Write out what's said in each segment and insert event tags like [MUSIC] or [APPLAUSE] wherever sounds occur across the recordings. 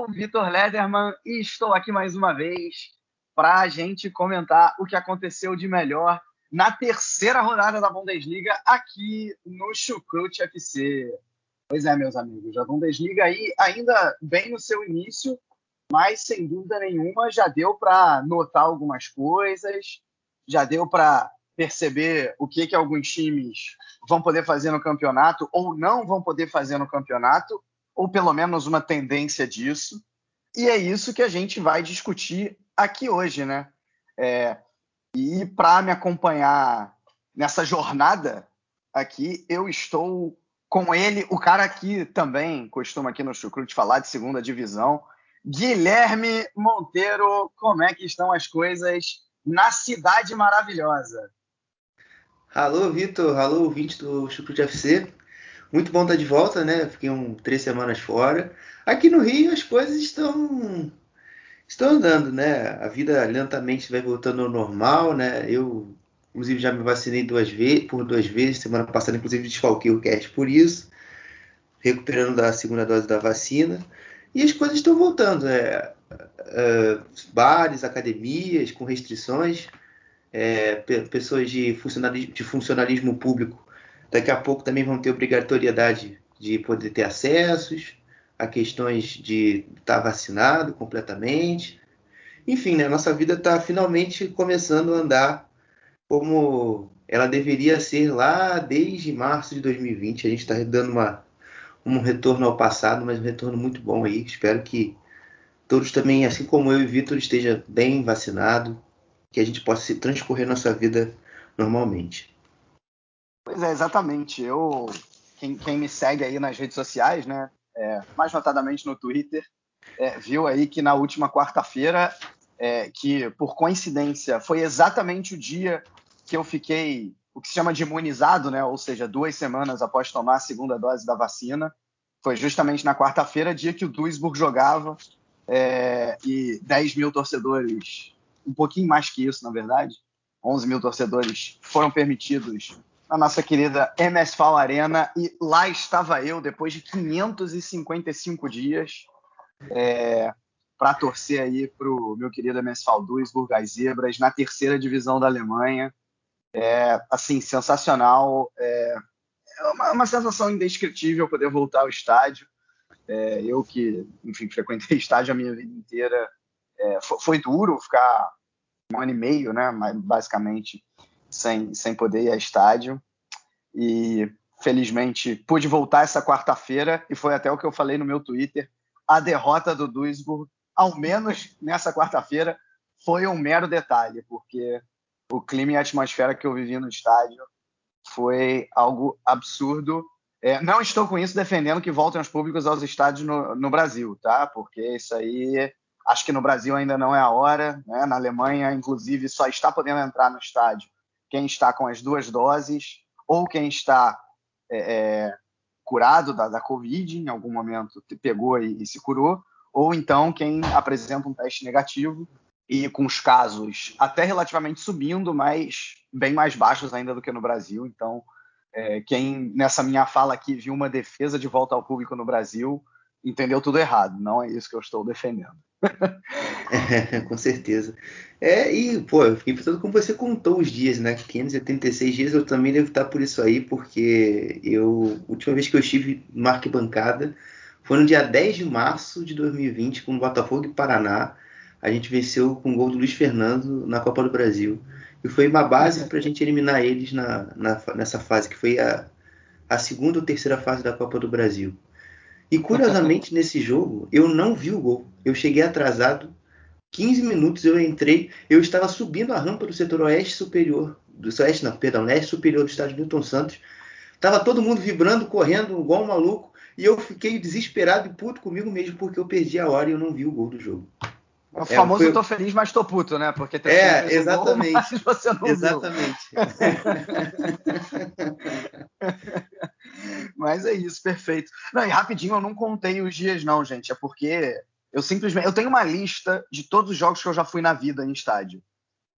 Sou o Vitor Lederman e estou aqui mais uma vez para a gente comentar o que aconteceu de melhor na terceira rodada da Bundesliga aqui no Chucrute FC. Pois é, meus amigos, a Bundesliga aí ainda bem no seu início, mas sem dúvida nenhuma já deu para notar algumas coisas, já deu para perceber o que, que alguns times vão poder fazer no campeonato ou não vão poder fazer no campeonato ou pelo menos uma tendência disso. E é isso que a gente vai discutir aqui hoje, né? É, e para me acompanhar nessa jornada aqui, eu estou com ele, o cara que também costuma aqui no Chucrute falar de segunda divisão, Guilherme Monteiro. Como é que estão as coisas na cidade maravilhosa? Alô, Vitor. Alô, ouvinte do Chucrute FC. Muito bom estar de volta, né? Fiquei um, três semanas fora. Aqui no Rio as coisas estão estão andando, né? A vida lentamente vai voltando ao normal, né? Eu, inclusive, já me vacinei duas vezes, por duas vezes. Semana passada, inclusive, desfalquei o cast por isso, recuperando da segunda dose da vacina. E as coisas estão voltando. É, é, bares, academias com restrições, é, pessoas de funcionalismo, de funcionalismo público Daqui a pouco também vão ter obrigatoriedade de poder ter acessos, a questões de estar tá vacinado completamente. Enfim, né, nossa vida está finalmente começando a andar como ela deveria ser lá desde março de 2020. A gente está dando uma, um retorno ao passado, mas um retorno muito bom aí. Espero que todos também, assim como eu e Vitor, esteja bem vacinado, que a gente possa transcorrer nossa vida normalmente. Pois é, exatamente. Eu, quem, quem me segue aí nas redes sociais, né, é, mais notadamente no Twitter, é, viu aí que na última quarta-feira, é, que por coincidência foi exatamente o dia que eu fiquei o que se chama de imunizado, né, ou seja, duas semanas após tomar a segunda dose da vacina, foi justamente na quarta-feira, dia que o Duisburg jogava é, e 10 mil torcedores, um pouquinho mais que isso, na verdade, 11 mil torcedores foram permitidos na nossa querida MSFAL Arena e lá estava eu depois de 555 dias é, para torcer aí para o meu querido MSFAL Duisburg, as Zebras, na terceira divisão da Alemanha. É, assim, sensacional. É, é uma, uma, sensação indescritível poder voltar ao estádio. É, eu que, enfim, frequentei [LAUGHS] estádio a minha vida inteira, é, foi, foi duro ficar um ano e meio, né, basicamente, sem, sem poder ir a estádio. E felizmente pude voltar essa quarta-feira e foi até o que eu falei no meu Twitter. A derrota do Duisburg, ao menos nessa quarta-feira, foi um mero detalhe, porque o clima e a atmosfera que eu vivi no estádio foi algo absurdo. É, não estou com isso defendendo que voltem os públicos aos estádios no, no, Brasil, tá? Porque isso aí acho que no Brasil ainda não é a hora. Né? Na Alemanha, inclusive, só está podendo entrar no estádio quem está com as duas doses ou quem está é, é, curado da, da Covid, em algum momento pegou e, e, se curou, ou então quem apresenta um teste negativo e com os casos até relativamente subindo, mas bem mais baixos ainda do que no Brasil. Então, é, quem nessa minha fala aqui viu uma defesa de volta ao público no Brasil entendeu tudo errado. Não é isso que eu estou defendendo. [LAUGHS] é, com certeza. É, e, pô, eu fiquei pensando como você contou os dias, né? 576 dias eu também devo estar por isso aí, porque eu, a última vez que eu estive no arquibancada foi no dia 10 de março de 2020, com o Botafogo e Paraná. A gente venceu com o gol do Luiz Fernando na Copa do Brasil. E foi uma base para a gente eliminar eles na, na, nessa fase, que foi a, a segunda ou terceira fase da Copa do Brasil. E curiosamente, nesse jogo, eu não vi o gol. Eu cheguei atrasado 15 minutos eu entrei, eu estava subindo a rampa do setor oeste superior, do oeste, não, perdão, leste superior do estádio Milton Santos. Tava todo mundo vibrando, correndo, igual um maluco, e eu fiquei desesperado e puto comigo mesmo porque eu perdi a hora e eu não vi o gol do jogo. O famoso é, foi... tô feliz, mas tô puto, né? Porque tem é, exatamente. [LAUGHS] Gol, você não exatamente. [LAUGHS] mas é isso, perfeito. Não, e rapidinho, eu não contei os dias, não, gente. É porque eu simplesmente. Eu tenho uma lista de todos os jogos que eu já fui na vida em estádio.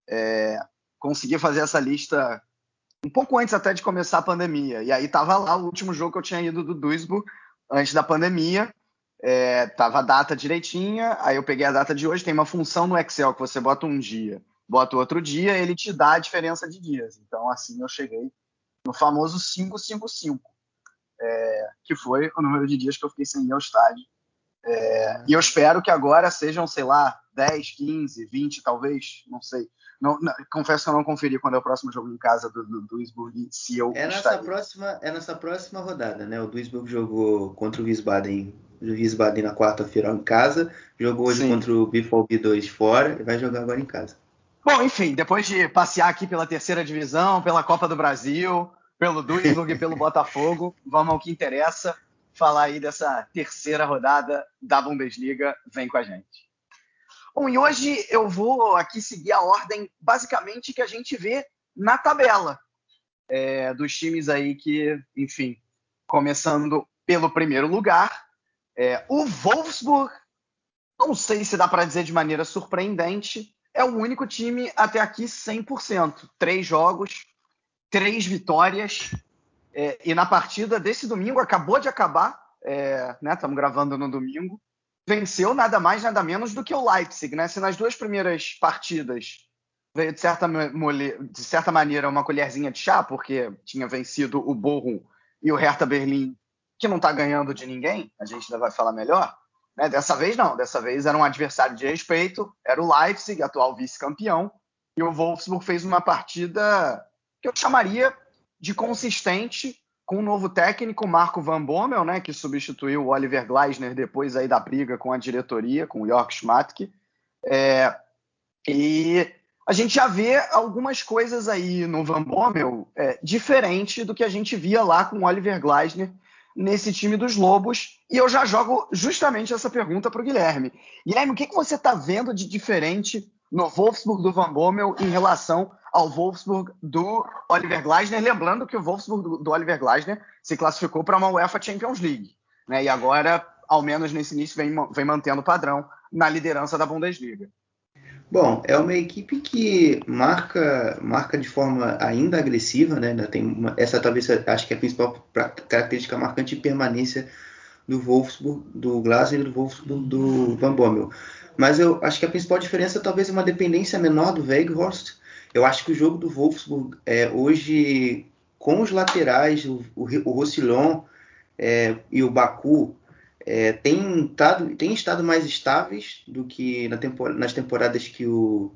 É, consegui fazer essa lista um pouco antes até de começar a pandemia. E aí tava lá o último jogo que eu tinha ido do Duisburg antes da pandemia é, tava a data direitinha, aí eu peguei a data de hoje, tem uma função no Excel que você bota um dia, bota outro dia, ele te dá a diferença de dias. Então, assim, eu cheguei no famoso 555, é, que foi o número de dias que eu fiquei sem ir ao estádio. É, e eu espero que agora sejam, sei lá, 10, 15, 20, talvez, não sei. Não, não, confesso que eu não conferi quando é o próximo jogo em casa do, do Duisburg, se eu é nessa próxima É nessa próxima rodada, né? O Duisburg jogou contra o Wiesbaden o Wiesbaden na quarta-feira em casa, jogou hoje Sim. contra o Bifol B2 fora e vai jogar agora em casa. Bom, enfim, depois de passear aqui pela terceira divisão, pela Copa do Brasil, pelo Duisburg e pelo Botafogo, vamos ao que interessa, falar aí dessa terceira rodada da Bundesliga. Vem com a gente. Bom, e hoje eu vou aqui seguir a ordem basicamente que a gente vê na tabela é, dos times aí que, enfim, começando pelo primeiro lugar, é, o Wolfsburg, não sei se dá para dizer de maneira surpreendente, é o único time até aqui 100%. Três jogos, três vitórias. É, e na partida desse domingo, acabou de acabar, estamos é, né, gravando no domingo, venceu nada mais, nada menos do que o Leipzig. Né? Se nas duas primeiras partidas veio de certa, de certa maneira uma colherzinha de chá, porque tinha vencido o Bochum e o Hertha Berlim que não está ganhando de ninguém, a gente ainda vai falar melhor. Né? Dessa vez não, dessa vez era um adversário de respeito, era o Leipzig, atual vice-campeão, e o Wolfsburg fez uma partida que eu chamaria de consistente, com o novo técnico, Marco Van Bommel, né, que substituiu o Oliver Gleisner depois aí da briga com a diretoria, com o Jörg Schmatke. É, e a gente já vê algumas coisas aí no Van Bommel é, diferente do que a gente via lá com o Oliver Gleisner nesse time dos Lobos. E eu já jogo justamente essa pergunta para o Guilherme. Guilherme, o que, que você está vendo de diferente no Wolfsburg do Van Bommel em relação ao Wolfsburg do Oliver Gleisner? Lembrando que o Wolfsburg do, Oliver Gleisner se classificou para uma UEFA Champions League. Né? E agora, ao menos nesse início, vem, vem mantendo o padrão na liderança da Bundesliga. Bom, é uma equipe que marca, marca de forma ainda agressiva, né? Tem uma, essa talvez acho que é a principal característica marcante de permanência do Wolfsburg, do Glasner e do Wolfsburg do Van Bommel. Mas eu acho que a principal diferença talvez é uma dependência menor do Weghorst. Eu acho que o jogo do Wolfsburg é, hoje, com os laterais, o, o, o é, e o Baku, é, tem, tado, tem estado mais estáveis do que na nas temporadas que o,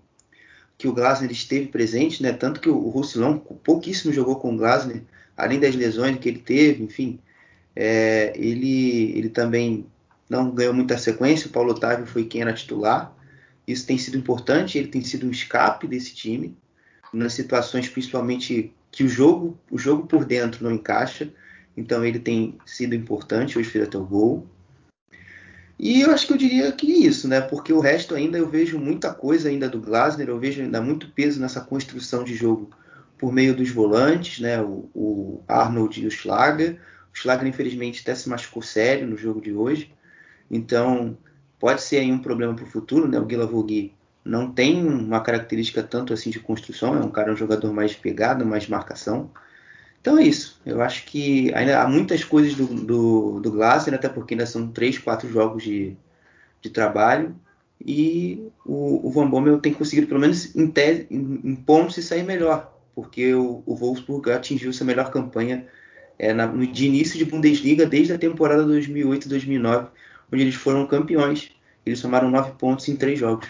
que o Glasner esteve presente, né? Tanto que o, Roussillon pouquíssimo jogou com o Glasner, além das lesões que ele teve, enfim. É, ele, ele também não ganhou muita sequência, o Paulo Otávio foi quem era titular. Isso tem sido importante, ele tem sido um escape desse time, nas situações principalmente que o jogo, o jogo por dentro não encaixa. Então ele tem sido importante, hoje fez até o gol. E eu acho que eu diria que é isso, né? Porque o resto ainda eu vejo muita coisa ainda do Glasner, eu vejo ainda muito peso nessa construção de jogo por meio dos volantes, né? O, o Arnold e o Schlager. O Schlager, infelizmente, até se machucou sério no jogo de hoje. Então, pode ser aí um problema para o futuro, né? O Guila não tem uma característica tanto assim de construção, é um cara, um jogador mais de pegada, mais marcação. Então é isso. Eu acho que ainda há muitas coisas do, do, do Glasser, até porque ainda são três, quatro jogos de, de trabalho. E o, o Van Bommel tem conseguido, pelo menos em, tese, em, em pontos, se sair melhor. Porque o, o Wolfsburg atingiu sua melhor campanha é, na, no, de início de Bundesliga desde a temporada 2008-2009, onde eles foram campeões. Eles somaram nove pontos em três jogos.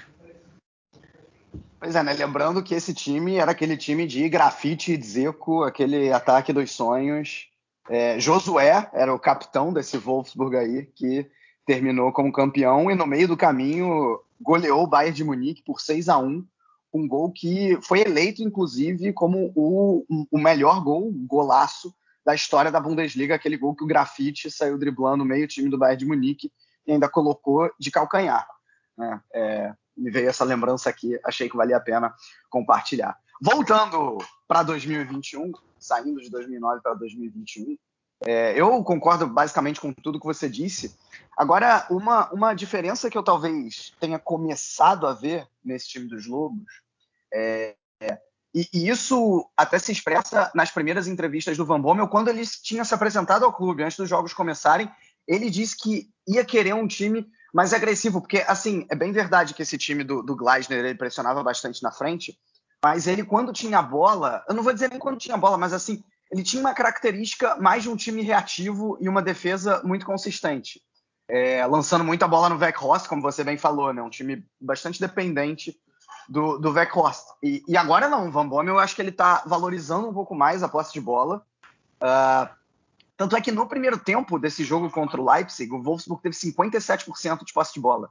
Pois é, né? Lembrando que esse time era aquele time de grafite e Zeco, aquele ataque dos sonhos. É, Josué era o capitão desse Wolfsburg aí, que terminou como campeão e no meio do caminho goleou o Bayern de Munique por 6 a 1 um gol que foi eleito, inclusive, como o, o melhor gol, golaço da história da Bundesliga, aquele gol que o Grafite saiu driblando meio time do Bayern de Munique e ainda colocou de calcanhar. Né? É, me veio essa lembrança aqui, achei que valia a pena compartilhar. Voltando para 2021, saindo de 2009 para 2021, é, eu concordo basicamente com tudo que você disse. Agora, uma, uma diferença que eu talvez tenha começado a ver nesse time dos Lobos, é, é, e, e, isso até se expressa nas primeiras entrevistas do Van Bommel, quando ele tinha se apresentado ao clube, antes dos jogos começarem, ele disse que ia querer um time mais agressivo, porque, assim, é bem verdade que esse time do, do Gleisner, ele pressionava bastante na frente, mas ele, quando tinha bola, eu não vou dizer nem quando tinha bola, mas assim, ele tinha uma característica mais de um time reativo e uma defesa muito consistente. É, lançando muita bola no Weghorst, como você bem falou, né? Um time bastante dependente do, do Weghorst. E, e agora não, o Van Bommel, eu acho que ele está valorizando um pouco mais a posse de bola. Uh, tanto é que no primeiro tempo desse jogo contra o Leipzig, o Wolfsburg teve 57% de posse de bola.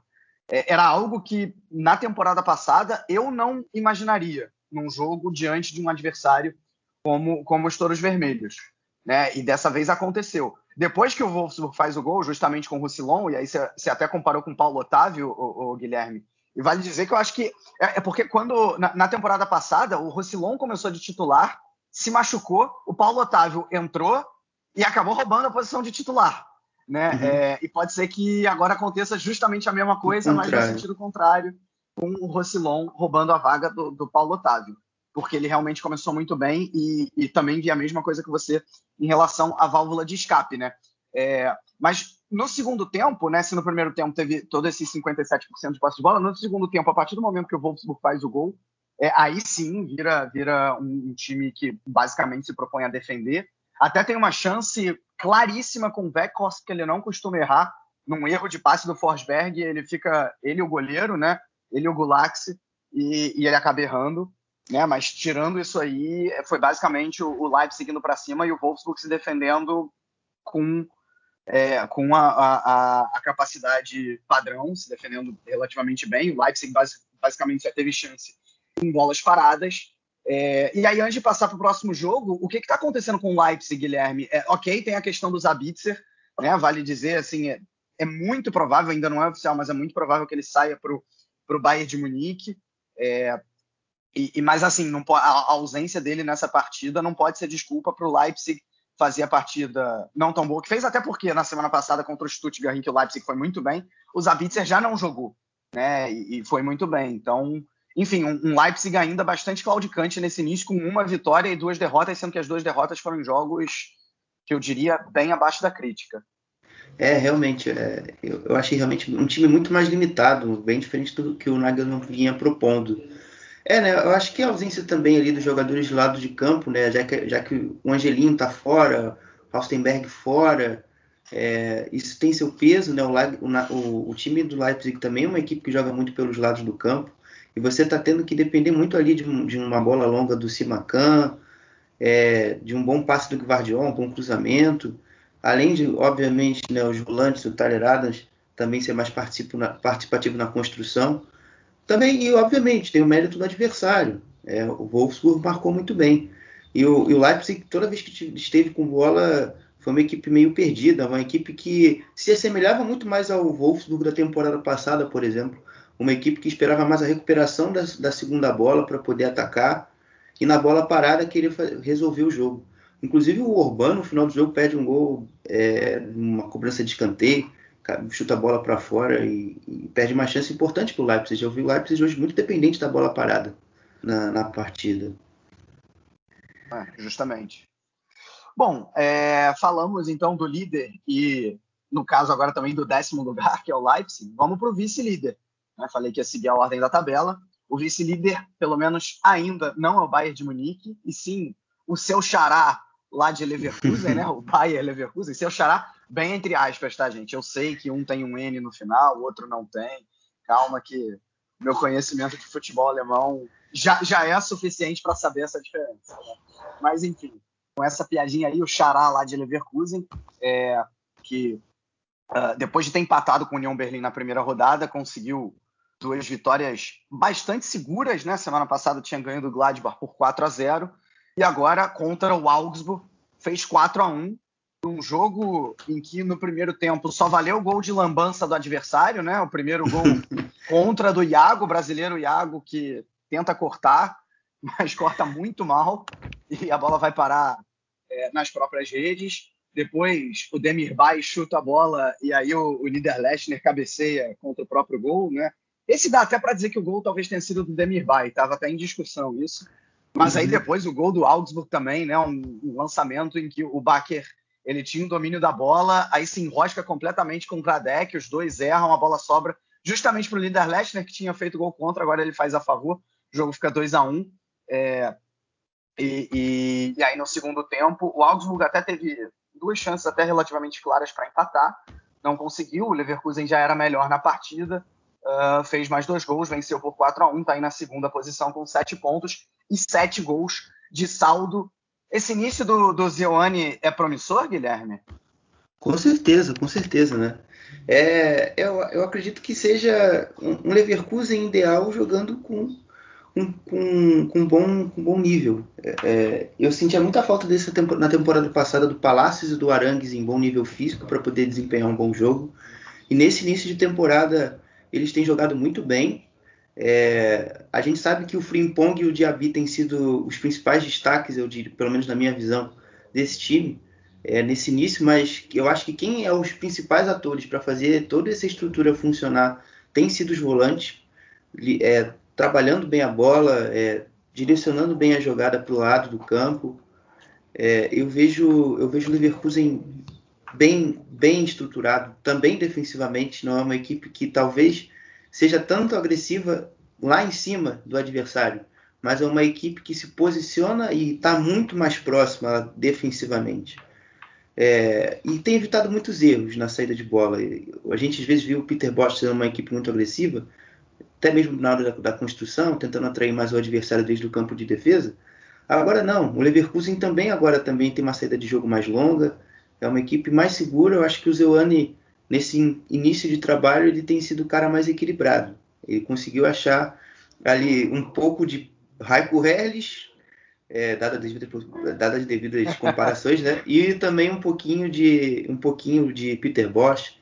É, era algo que na temporada passada eu não imaginaria num jogo diante de um adversário como, como os Touros Vermelhos. Né? E dessa vez aconteceu. Depois que o Wolfsburg faz o gol, justamente com o Roussillon, e aí você até comparou com o Paulo Otávio, o, o, Guilherme, e vale dizer que eu acho que é, é porque quando na, na, temporada passada o Roussillon começou de titular, se machucou, o Paulo Otávio entrou e acabou roubando a posição de titular. Né? Uhum. É, e pode ser que agora aconteça justamente a mesma coisa, mas no sentido contrário, com o Roussillon roubando a vaga do, do Paulo Otávio porque ele realmente começou muito bem e, e, também vi a mesma coisa que você em relação à válvula de escape, né? É, mas no segundo tempo, né, se no primeiro tempo teve todo esse 57% de posse de bola, no segundo tempo, a partir do momento que o Wolfsburg faz o gol, é, aí sim vira, vira um, um, time que basicamente se propõe a defender. Até tem uma chance claríssima com o Weghorst, que ele não costuma errar, num erro de passe do Forsberg, ele fica, ele o goleiro, né? Ele o Gulax, e, e ele acaba errando. Né? Mas tirando isso aí, foi basicamente o, o Leipzig indo para cima e o Wolfsburg se defendendo com, é, com a, a, a, capacidade padrão, se defendendo relativamente bem. O Leipzig basicamente já teve chance em bolas paradas. É, e aí, antes de passar para o próximo jogo, o que está acontecendo com o Leipzig, Guilherme? É, ok, tem a questão do Zabitzer, né? vale dizer, assim, é, é, muito provável, ainda não é oficial, mas é muito provável que ele saia para o Bayern de Munique. É, e, e, mas assim, não, a, a ausência dele nessa partida não pode ser desculpa para o Leipzig fazer a partida não tão boa, que fez até porque na semana passada contra o Stuttgart, em que o Leipzig foi muito bem, o Zabitzer já não jogou, né? E, e foi muito bem. Então, enfim, um, um, Leipzig ainda bastante claudicante nesse início, com uma vitória e duas derrotas, sendo que as duas derrotas foram jogos que eu diria bem abaixo da crítica. É, realmente, é, eu, eu achei realmente um time muito mais limitado, bem diferente do que o Nagelsmann vinha propondo. É, né? Eu acho que a ausência também ali dos jogadores de lado de campo, né? Já que, já que o Angelinho tá fora, o Austenberg fora, é, isso tem seu peso, né? O, o, o, time do Leipzig também é uma equipe que joga muito pelos lados do campo. E você está tendo que depender muito ali de, de uma bola longa do Simacan, é, de um bom passe do Guardião, um bom cruzamento. Além de, obviamente, né, os volantes, o Tyler Adams, também ser mais participativo na construção. Também, e obviamente, tem o mérito do adversário. É, o Wolfsburg marcou muito bem. E o, e o Leipzig, toda vez que esteve com bola, foi uma equipe meio perdida, uma equipe que se assemelhava muito mais ao Wolfsburg da temporada passada, por exemplo. Uma equipe que esperava mais a recuperação da, da segunda bola para poder atacar e na bola parada queria resolver o jogo. Inclusive o Urbano, no final do jogo, perde um gol, é, uma cobrança de escanteio chuta a bola para fora e, e, perde uma chance importante para o Leipzig. Eu vi o Leipzig hoje muito dependente da bola parada na, na partida. É, justamente. Bom, é, falamos então do líder e, no caso agora também do décimo lugar, que é o Leipzig. Vamos para o vice-líder. Né? Falei que ia seguir a ordem da tabela. O vice-líder, pelo menos ainda, não é o Bayern de Munique, e sim o seu xará lá de Leverkusen, né? [LAUGHS] O Bayer Leverkusen, seu xará, bem entre aspas, tá, gente? Eu sei que um tem um N no final, o outro não tem. Calma que meu conhecimento de futebol alemão já, já é suficiente para saber essa diferença. Né? Mas, enfim, com essa piadinha aí, o xará lá de Leverkusen, é, que uh, depois de ter empatado com o União Berlim na primeira rodada, conseguiu duas vitórias bastante seguras, né? Semana passada tinha ganho do Gladbach por 4 a 0 e agora contra o Augsburg fez 4 a 1 um jogo em que no primeiro tempo só valeu o gol de lambança do adversário, né? O primeiro gol [LAUGHS] contra do Iago, brasileiro Iago, que tenta cortar, [LAUGHS] mas corta muito mal e a bola vai parar é, nas próprias redes. Depois o Demir Bay chuta a bola e aí o, o Niederlechner cabeceia contra o próprio gol, né? Esse dá até para dizer que o gol talvez tenha sido do Demir Bay, estava até em discussão isso. Mas aí uhum. depois o gol do Augsburg também, né? Um, um lançamento em que o Baker ele tinha o domínio da bola, aí se enrosca completamente com o Kradek, os dois erram, a bola sobra justamente para o líder Lechner, que tinha feito gol contra, agora ele faz a favor, o jogo fica 2 a 1 um, é, e, e, e, aí no segundo tempo, o Augsburg até teve duas chances até relativamente claras para empatar, não conseguiu, o Leverkusen já era melhor na partida, uh, fez mais dois gols, venceu por 4 a 1 está aí na segunda posição com sete pontos e sete gols de saldo esse início do, do Zioane é promissor, Guilherme? Com certeza, com certeza, né? É, eu, eu acredito que seja um Leverkusen ideal jogando com, com, com, com, bom, com bom nível. É, é eu sentia muita falta desse tempo, na temporada passada do Palácios e do Arangues em bom nível físico para poder desempenhar um bom jogo. E nesse início de temporada eles têm jogado muito bem. É, a gente sabe que o Frimpong e o Diaby têm sido os principais destaques, eu diria, pelo menos na minha visão, desse time é, nesse início, mas eu acho que quem é os principais atores para fazer toda essa estrutura funcionar tem sido os volantes, é, trabalhando bem a bola, é, direcionando bem a jogada para o lado do campo. É, eu vejo eu vejo o Leverkusen bem bem estruturado, também defensivamente, não é uma equipe que talvez seja tanto agressiva lá em cima do adversário, mas é uma equipe que se posiciona e está muito mais próxima defensivamente. É, e tem evitado muitos erros na saída de bola. A gente às vezes viu o Peter Bosch sendo uma equipe muito agressiva, até mesmo na hora da, da construção, tentando atrair mais o adversário desde o campo de defesa. Agora não, o Leverkusen também agora também tem uma saída de jogo mais longa, é uma equipe mais segura. Eu acho que o Zeuane nesse início de trabalho ele tem sido o cara mais equilibrado. Ele conseguiu achar ali um pouco de Raiko Herles, é, dadas dada as devidas [LAUGHS] comparações, né? E também um pouquinho de um pouquinho de Peter Bosch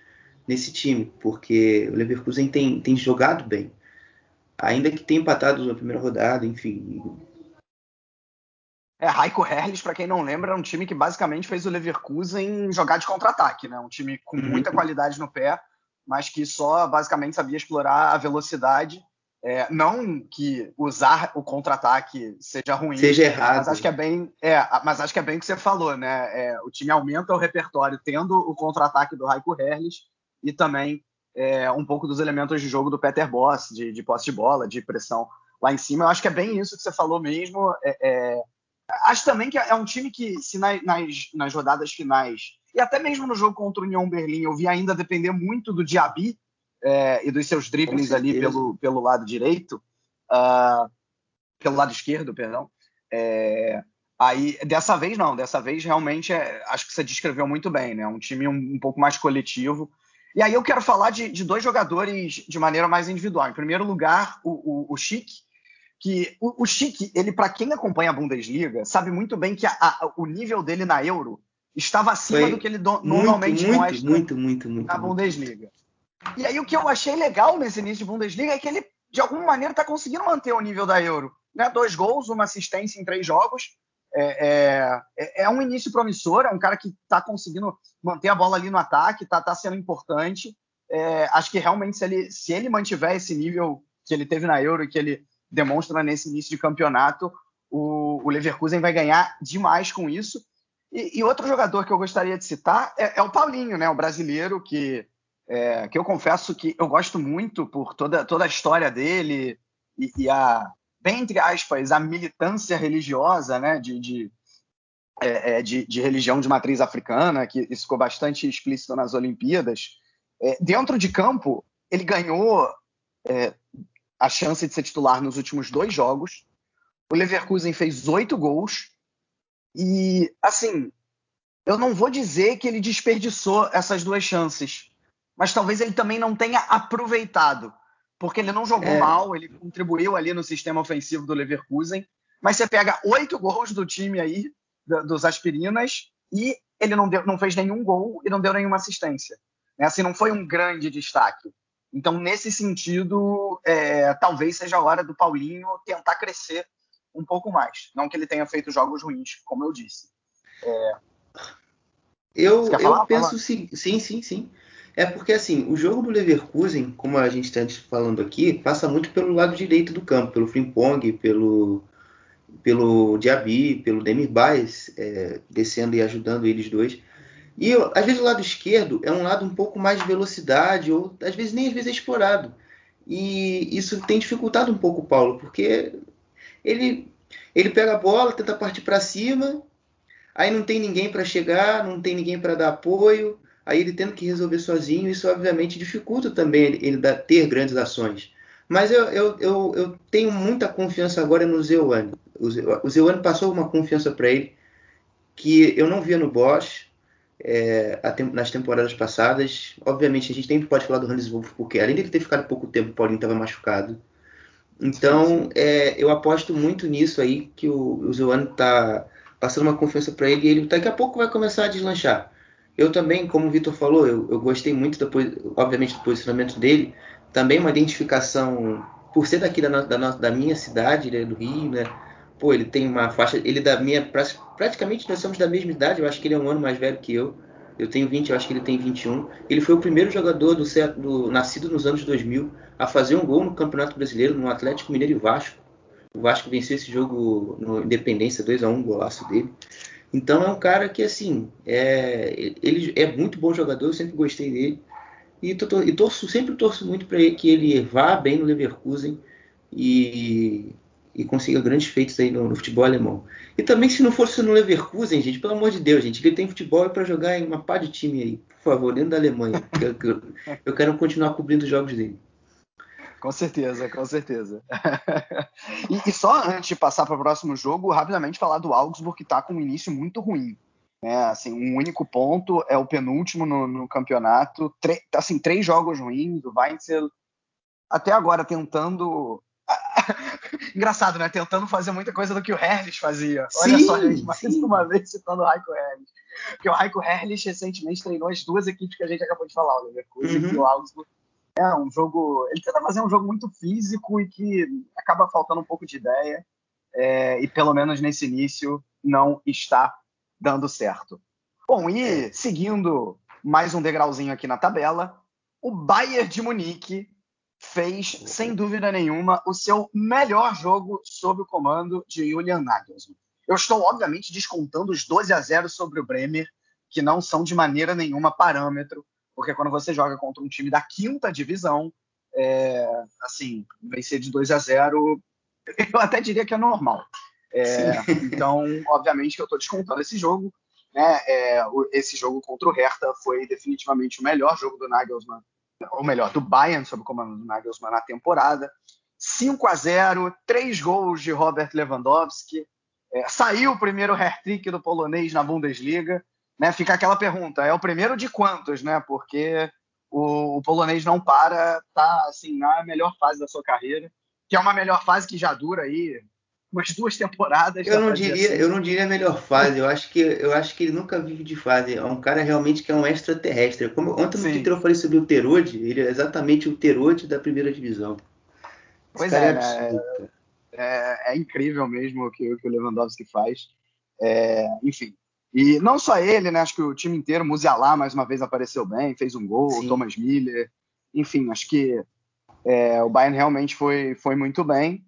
nesse time, porque o Leverkusen tem, tem jogado bem. Ainda que tenha empatado na primeira rodada, enfim, é, Raiko Herles, para quem não lembra, era um time que basicamente fez o Leverkusen jogar de contra-ataque, né? Um time com uhum. muita qualidade no pé, mas que só basicamente sabia explorar a velocidade. É, não que usar o contra-ataque seja ruim, seja errado. Mas acho que é bem, é, mas acho que é bem o que você falou, né? É, o time aumenta o repertório tendo o contra-ataque do Raiko Herles e também é, um pouco dos elementos de jogo do Peter Boss, de, de posse de bola, de pressão lá em cima. Eu acho que é bem isso que você falou mesmo. É, é Acho também que é um time que, se nas, nas rodadas finais, e até mesmo no jogo contra o União Berlim, eu vi ainda depender muito do Diaby é, e dos seus dribles ali pelo, pelo lado direito, uh, pelo lado esquerdo, perdão. É, aí, dessa vez não, dessa vez realmente é, acho que você descreveu muito bem, né? Um time um, um pouco mais coletivo. E aí eu quero falar de, de, dois jogadores de maneira mais individual. Em primeiro lugar, o, o, o Chic, que o, o Chique, ele para quem acompanha a Bundesliga, sabe muito bem que a, a, o nível dele na Euro estava acima Foi do que ele do, muito, normalmente muito, mostra muito, muito, muito, na Bundesliga. E aí o que eu achei legal nesse início de Bundesliga é que ele de alguma maneira está conseguindo manter o nível da Euro, né? Dois gols, uma assistência em três jogos. É, é, é um início promissor, é um cara que está conseguindo manter a bola ali no ataque, está tá sendo importante. É, acho que realmente se ele, se ele mantiver esse nível que ele teve na Euro e que ele demonstra nesse início de campeonato, o, o Leverkusen vai ganhar demais com isso. E, e, outro jogador que eu gostaria de citar é, é o Paulinho, né, o brasileiro, que, é, que eu confesso que eu gosto muito por toda, toda a história dele e, e a, bem entre aspas, a militância religiosa né, de, de, é, é de, de religião de matriz africana, que isso ficou bastante explícito nas Olimpíadas. É, dentro de campo, ele ganhou é, a chance de ser titular nos últimos dois jogos. O Leverkusen fez oito gols. E, assim, eu não vou dizer que ele desperdiçou essas duas chances, mas talvez ele também não tenha aproveitado, porque ele não jogou é. mal, ele contribuiu ali no sistema ofensivo do Leverkusen, mas você pega oito gols do time aí, dos Aspirinas, e ele não, deu, não fez nenhum gol e não deu nenhuma assistência. Né? Assim, não foi um grande destaque. Então, nesse sentido, é, talvez seja a hora do Paulinho tentar crescer um pouco mais. Não que ele tenha feito jogos ruins, como eu disse. É... Eu, eu penso sim, sim, sim, sim. É porque assim, o jogo do Leverkusen, como a gente está falando aqui, passa muito pelo lado direito do campo, pelo Frimpong, pelo pelo Diaby, pelo Demir Baez, é, descendo e ajudando eles dois. E às vezes o lado esquerdo é um lado um pouco mais de velocidade, ou às vezes nem às vezes é explorado. E isso tem dificultado um pouco o Paulo, porque ele, ele pega a bola, tenta partir para cima, aí não tem ninguém para chegar, não tem ninguém para dar apoio, aí ele tendo que resolver sozinho, isso obviamente dificulta também ele, ele ter grandes ações. Mas eu, eu, eu, eu, tenho muita confiança agora no Zeuane. O Zeuane passou uma confiança para ele que eu não via no Bosch é, nas temporadas passadas. Obviamente, a gente sempre pode falar do Hans Wolff, porque além de ter ficado pouco tempo, o Paulinho estava machucado. Então, sim, sim. É, eu aposto muito nisso aí, que o, o está passando uma confiança para ele e ele daqui a pouco vai começar a deslanchar. Eu também, como o Vitor falou, eu, eu, gostei muito, do, obviamente, do posicionamento dele. Também uma identificação, por ser daqui da, da, da minha cidade, né, do Rio, né? Pô, ele tem uma faixa. Ele da minha. Praticamente nós somos da mesma idade, eu acho que ele é um ano mais velho que eu. Eu tenho 20, eu acho que ele tem 21. Ele foi o primeiro jogador do, do nascido nos anos 2000 a fazer um gol no Campeonato Brasileiro, no Atlético Mineiro e Vasco. O Vasco venceu esse jogo no Independência 2 a 1 golaço dele. Então é um cara que, assim, é, ele é muito bom jogador, eu sempre gostei dele. E, tô, e torço, sempre torço muito para que ele vá bem no Leverkusen e, e consiga grandes feitos aí no, no, futebol alemão. E também, se não fosse no Leverkusen, gente, pelo amor de Deus, gente, ele tem futebol para jogar em uma pá de time aí, por favor, dentro da Alemanha. [LAUGHS] eu, eu, eu quero continuar cobrindo os jogos dele. Com certeza, com certeza. [LAUGHS] e, e, só antes de passar para o próximo jogo, rapidamente falar do Augsburg, que está com um início muito ruim. Né? Assim, um único ponto, é o penúltimo no, no campeonato. assim, três jogos ruins, o Weinzel até agora tentando. [LAUGHS] Engraçado, né? Tentando fazer muita coisa do que o Herrlich fazia. Olha sim, só, gente, mais sim. uma vez citando o Raiko Herrlich. Porque o Raiko Herrlich recentemente treinou as duas equipes que a gente acabou de falar, o Leverkusen uhum. e o Augsburg é um jogo. Ele tenta fazer um jogo muito físico e que acaba faltando um pouco de ideia. É, e pelo menos nesse início não está dando certo. Bom, e é. seguindo mais um degrauzinho aqui na tabela, o Bayern de Munique fez, sem dúvida nenhuma, o seu melhor jogo sob o comando de Julian Nagelsmann. Eu estou, obviamente, descontando os 12 a 0 sobre o Bremer, que não são de maneira nenhuma parâmetro porque quando você joga contra um time da quinta divisão, é, assim, vencer de 2 a 0, [LAUGHS] eu até diria que é normal. É, [LAUGHS] então, obviamente que eu estou descontando esse jogo. Né? É, esse jogo contra o Hertha foi definitivamente o melhor jogo do Nagelsmann, ou melhor, do Bayern sob o comando do Nagelsmann na temporada. 5 a 0, três gols de Robert Lewandowski. É, saiu o primeiro hat-trick do polonês na Bundesliga né, fica aquela pergunta: é o primeiro de quantos, né? Porque o, o, polonês não para, tá assim na melhor fase da sua carreira, que é uma melhor fase que já dura aí umas duas temporadas. Eu não diria, assim. eu não diria a melhor fase. Eu acho que eu acho que ele nunca vive de fase. É um cara realmente que é um extraterrestre. Como ontem no Twitter eu falei sobre o Terode, ele é exatamente o Terode da primeira divisão. Esse pois é, é, né? é, é, incrível mesmo o que, o que o Lewandowski faz. É, enfim, e não só ele, né? Acho que o time inteiro, Musiala mais uma vez apareceu bem, fez um gol, Sim. Thomas Miller. Enfim, acho que é, o Bayern realmente foi, foi muito bem.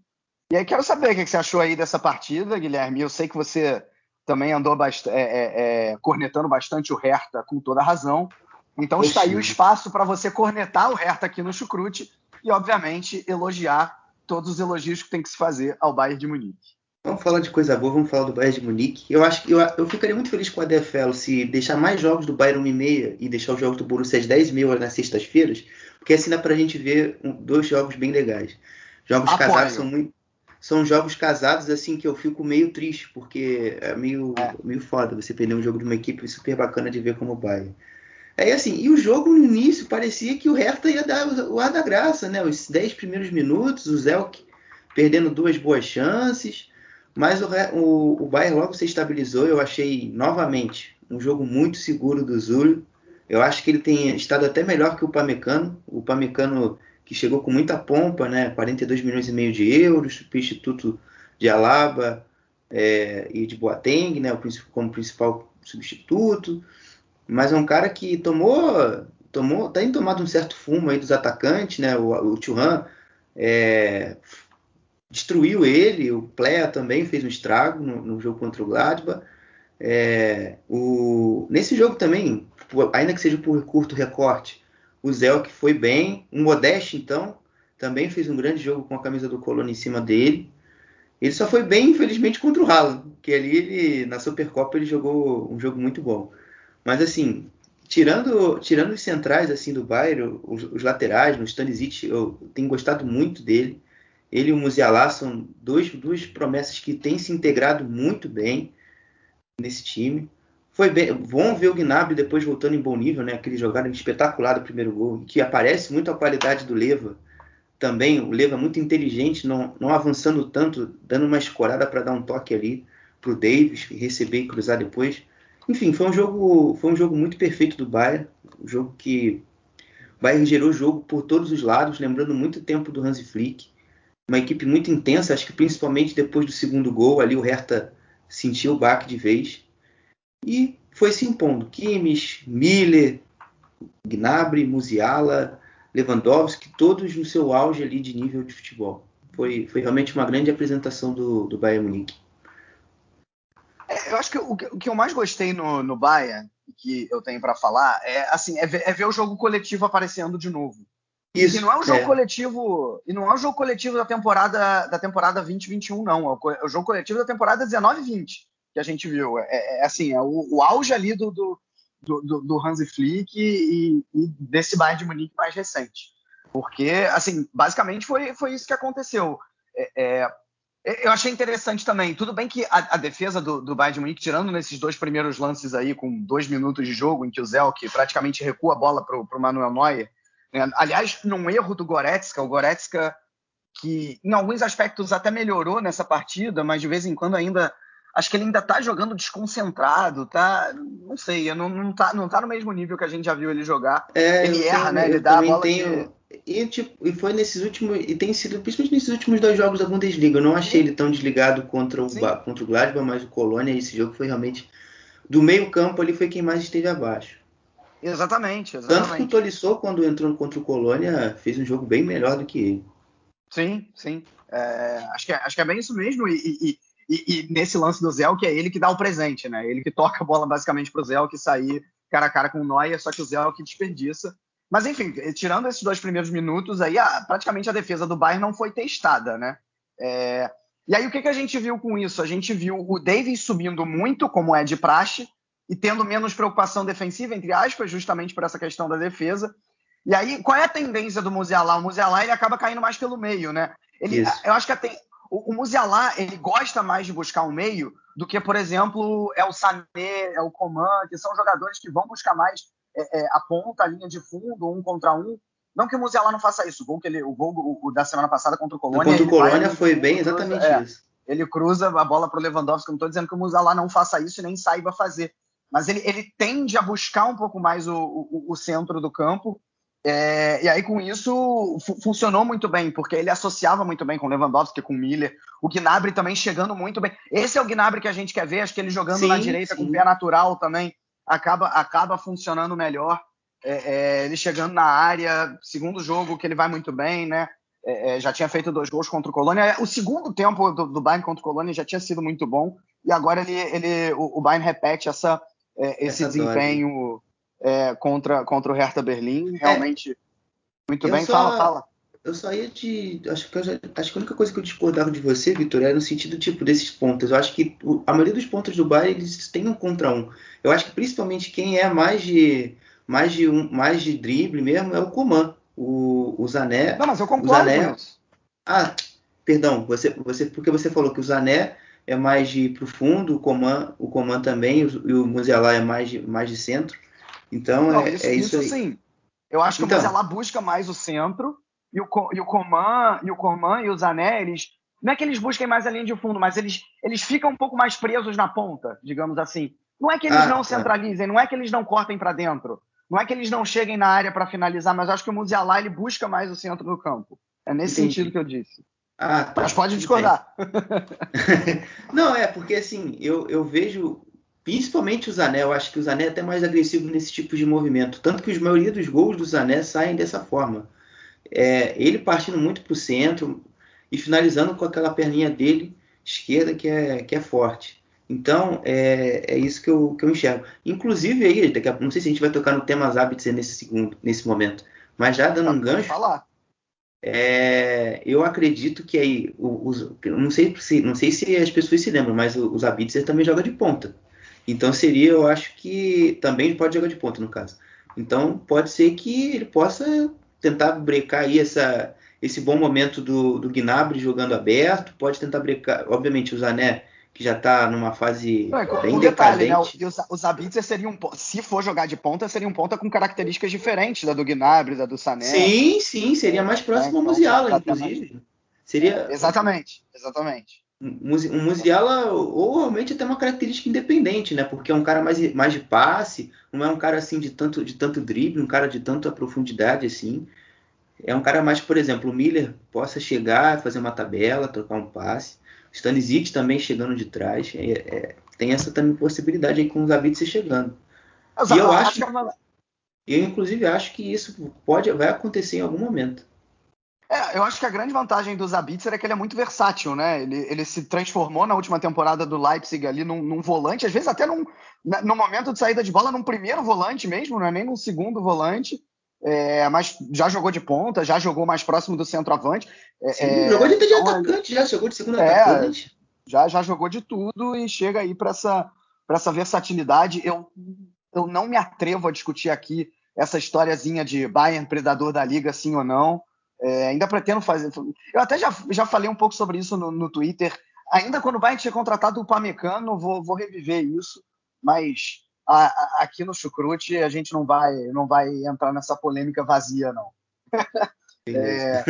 E aí quero saber o que você achou aí dessa partida, Guilherme. Eu sei que você também andou bast é, é, é cornetando bastante o Hertha com toda razão. Então está aí o espaço para você cornetar o Hertha aqui no Chucrute e, obviamente, elogiar todos os elogios que tem que se fazer ao Bayern de Munique. Vamos falar de coisa boa, vamos falar do Bayern de Munique. Eu acho que eu, eu ficaria muito feliz com a DFL se deixar mais jogos do Bayern 1 e meia e deixar os jogos do Borussia às 10 mil nas sextas-feiras, porque assim dá pra gente ver um, dois jogos bem legais. Jogos Apoio. casados são muito são jogos casados assim que eu fico meio triste, porque é meio, é. meio foda você perder um jogo de uma equipe super bacana de ver como o Bayern. Aí assim, e o jogo no início parecia que o Hertha ia dar o ar da graça, né? Os 10 primeiros minutos, o Zelk perdendo duas boas chances, mas o, o, o Bayern logo se estabilizou. Eu achei novamente um jogo muito seguro do Zulu. Eu acho que ele tem estado até melhor que o Pamecano. O Pamecano que chegou com muita pompa, né? 42 milhões e meio de euros, substituto de Alaba é, e de Boateng, né? Como principal substituto. Mas é um cara que tomou, tomou, tem tomado um certo fumo aí dos atacantes, né? O, o é, destruiu ele, o Plea também fez um estrago no, no jogo contra o Gladbach. É, o, nesse jogo também, ainda que seja por curto recorte, o Zelk foi bem. O Modeste, então, também fez um grande jogo com a camisa do Colônia em cima dele. Ele só foi bem, infelizmente, contra o Haaland, que ali ele, na Supercopa ele jogou um jogo muito bom. Mas assim, tirando, tirando os centrais assim do Bayern, os, os laterais, no Stanisic, eu tenho gostado muito dele. Ele e o Musiala são dois, duas promessas que têm se integrado muito bem nesse time. Foi bem, bom ver o Gnabry depois voltando em bom nível, né? Aquele jogada espetacular do primeiro gol, que aparece muito a qualidade do Leva. Também o Leva muito inteligente, não, não avançando tanto, dando uma escorada para dar um toque ali para o Davis receber e cruzar depois. Enfim, foi um jogo, foi um jogo muito perfeito do Bayern, um jogo que o Bayern gerou jogo por todos os lados, lembrando muito tempo do Hansi Flick. Uma equipe muito intensa, acho que principalmente depois do segundo gol, ali o Hertha sentiu o baque de vez e foi se impondo. Kimmich, Miller, Gnabry, Musiala, Lewandowski, todos no seu auge ali de nível de futebol. Foi, foi realmente uma grande apresentação do, do Bayern Munique. É, eu acho que o, o, que eu mais gostei no, no Bayern, que eu tenho para falar, é assim, é ver, é ver, o jogo coletivo aparecendo de novo. Isso, e não é um jogo é. coletivo, e não é um jogo coletivo da temporada da temporada 2021 não, é o, é o jogo coletivo da temporada 19/20 que a gente viu. É, é, é assim, é o, o, auge ali do, do, do, do Hansi Flick e, e, desse Bayern de Munique mais recente. Porque, assim, basicamente foi, foi isso que aconteceu. É, é eu achei interessante também. Tudo bem que a, a defesa do, do Bayern de Munique, tirando nesses dois primeiros lances aí, com dois minutos de jogo, em que o Zelk praticamente recua a bola para o Manuel Neuer. Né? Aliás, num erro do Goretzka, o Goretzka que em alguns aspectos até melhorou nessa partida, mas de vez em quando ainda acho que ele ainda tá jogando desconcentrado, tá? Não sei, não, não, tá, não tá no mesmo nível que a gente já viu ele jogar. É, ele erra, tenho, né? Ele dá a bola tenho... E, tipo, e foi nesses últimos. E tem sido, principalmente nesses últimos dois jogos da Bundesliga. Eu não achei ele tão desligado contra o, contra o Gladbach, mas o Colônia, esse jogo foi realmente. Do meio-campo ali foi quem mais esteve abaixo. Exatamente, exatamente. Tanto que o Tolisso, quando entrou contra o Colônia, fez um jogo bem melhor do que ele. Sim, sim. É, acho, que é, acho que é bem isso mesmo. E, e, e, e, nesse lance do Zé, que é ele que dá o presente, né? Ele que toca a bola basicamente pro Zé, que sair cara a cara com o Neuer, só que o Zé que desperdiça. Mas enfim, tirando esses dois primeiros minutos, aí a, praticamente a defesa do Bayern não foi testada, né? É, e aí o que, que a gente viu com isso? A gente viu o Davis subindo muito, como é de praxe, e tendo menos preocupação defensiva, entre aspas, justamente por essa questão da defesa. E aí, qual é a tendência do Musiala? O Musiala ele acaba caindo mais pelo meio, né? Ele, eu acho que a, o, o Musiala, ele gosta mais de buscar um meio do que, por exemplo, é o Sané, é o Coman, que são jogadores que vão buscar mais é, é, a ponta, a linha de fundo, um contra um. Não que o Musiala não faça isso. O gol, que ele, o gol o, o da semana passada contra o Colônia. Contra o Colônia foi bem cruza, exatamente é, isso. Ele cruza a bola para o Lewandowski. Não estou dizendo que o Musiala não faça isso e nem saiba fazer. Mas ele, ele tende a buscar um pouco mais o, o, o centro do campo é, e aí, com isso, funcionou muito bem, porque ele associava muito bem com Lewandowski, com o Miller, o Gnabry também chegando muito bem. Esse é o Gnabry que a gente quer ver, acho que ele jogando sim, na direita sim. com pé natural também acaba, acaba funcionando melhor. É, é, ele chegando na área, segundo jogo que ele vai muito bem, né? É, é, já tinha feito dois gols contra o Colônia. O segundo tempo do, do Bayern contra o Colônia já tinha sido muito bom, e agora ele, ele, o, o Bayern repete essa, é, esse essa desempenho. Dose é, contra, contra o Hertha Berlim. É. Realmente, é, muito bem. Só, fala, fala. Eu só ia te. Acho que, já, acho que a única coisa que eu discordava de você, Vitor, era no sentido tipo desses pontos. Eu acho que a maioria dos pontos do Bayern eles têm um contra um. Eu acho que principalmente quem é mais de mais de um, mais de drible mesmo é o Coman. O, o Zané. Não, mas eu concordo Zané, com isso. Ah, perdão, você, você, porque você falou que o Zané é mais de pro fundo, o Coman, o Coman também, e o Musiala é mais de, mais de centro. Então Não, é, isso, é isso, isso sim. Eu acho que então, o Mozelá busca mais o centro e o, e o Coman e o Coman e o Zané, eles não é que eles busquem mais a linha de fundo, mas eles, eles ficam um pouco mais presos na ponta, digamos assim. Não é que eles ah, não centralizem, não é que eles não cortem para dentro, não é que eles não cheguem na área para finalizar, mas acho que o Musiala ele busca mais o centro do campo. É nesse Entendi. sentido que eu disse. Ah, tá. Mas pode discordar. [LAUGHS] [LAUGHS] não, é porque assim, eu, eu vejo principalmente o Zané, eu acho que o Zané é até mais agressivo nesse tipo de movimento. Tanto que a maioria dos gols do Zané saem dessa forma. É, ele partindo muito para o centro e finalizando com aquela perninha dele esquerda que é, que é forte. Então, é, é isso que eu, que eu enxergo. Inclusive, aí, daqui a, não sei se a gente vai tocar no tema Zabitzer nesse segundo, nesse momento, mas já dando um gancho. Falar. É, eu acredito que aí, os, não, sei se, não sei se as pessoas se lembram, mas o, o Zabitzer também joga de ponta. Então seria, eu acho que também pode jogar de ponta no caso. Então pode ser que ele possa tentar brecar aí essa, esse bom momento do, do Gnabry jogando aberto, pode tentar brecar, obviamente o Zané que já está numa fase Não, é, bem detalhe, né? Os, os Sabitzer seriam, se for jogar de ponta, seria um ponta com características diferentes da do Gnabry, da do Sané. Sim, sim, seria mais próximo é, ao então, Musiala, inclusive. Seria... Exatamente, exatamente. Um Musiala, ou realmente até uma característica independente, né? Porque é um cara mais, mais de passe, não é um cara assim de tanto, de tanto drible, um cara de tanta profundidade assim. É um cara mais, por exemplo, o Miller possa chegar, fazer uma tabela, trocar um passe. Stanisic também chegando de trás. É, é, tem essa também possibilidade aí com o Zabitzer chegando. e eu acho, eu inclusive acho que isso pode, vai acontecer em algum momento. É, eu acho que a grande vantagem do Zabitzer é que ele é muito versátil, né? Ele, ele se transformou na última temporada do Leipzig ali num, num volante, às vezes até num, no momento de saída de bola, num primeiro volante mesmo, não é nem num segundo volante. É, mas já jogou de ponta, já jogou mais próximo do centroavante. É, Sim, é, jogou de, de então, atacante, já jogou de segundo é, atacante. Já, já jogou de tudo e chega aí para essa, essa versatilidade. Eu, eu não me atrevo a discutir aqui essa historiazinha de Bayern predador da liga, sim ou não. É, ainda pretendo fazer. Eu até já, já falei um pouco sobre isso no, no Twitter. Ainda quando o Bayern tinha contratado o Pamecano, vou, vou reviver isso. Mas a, a, aqui no Chucrute a gente não vai, não vai entrar nessa polêmica vazia, não. é...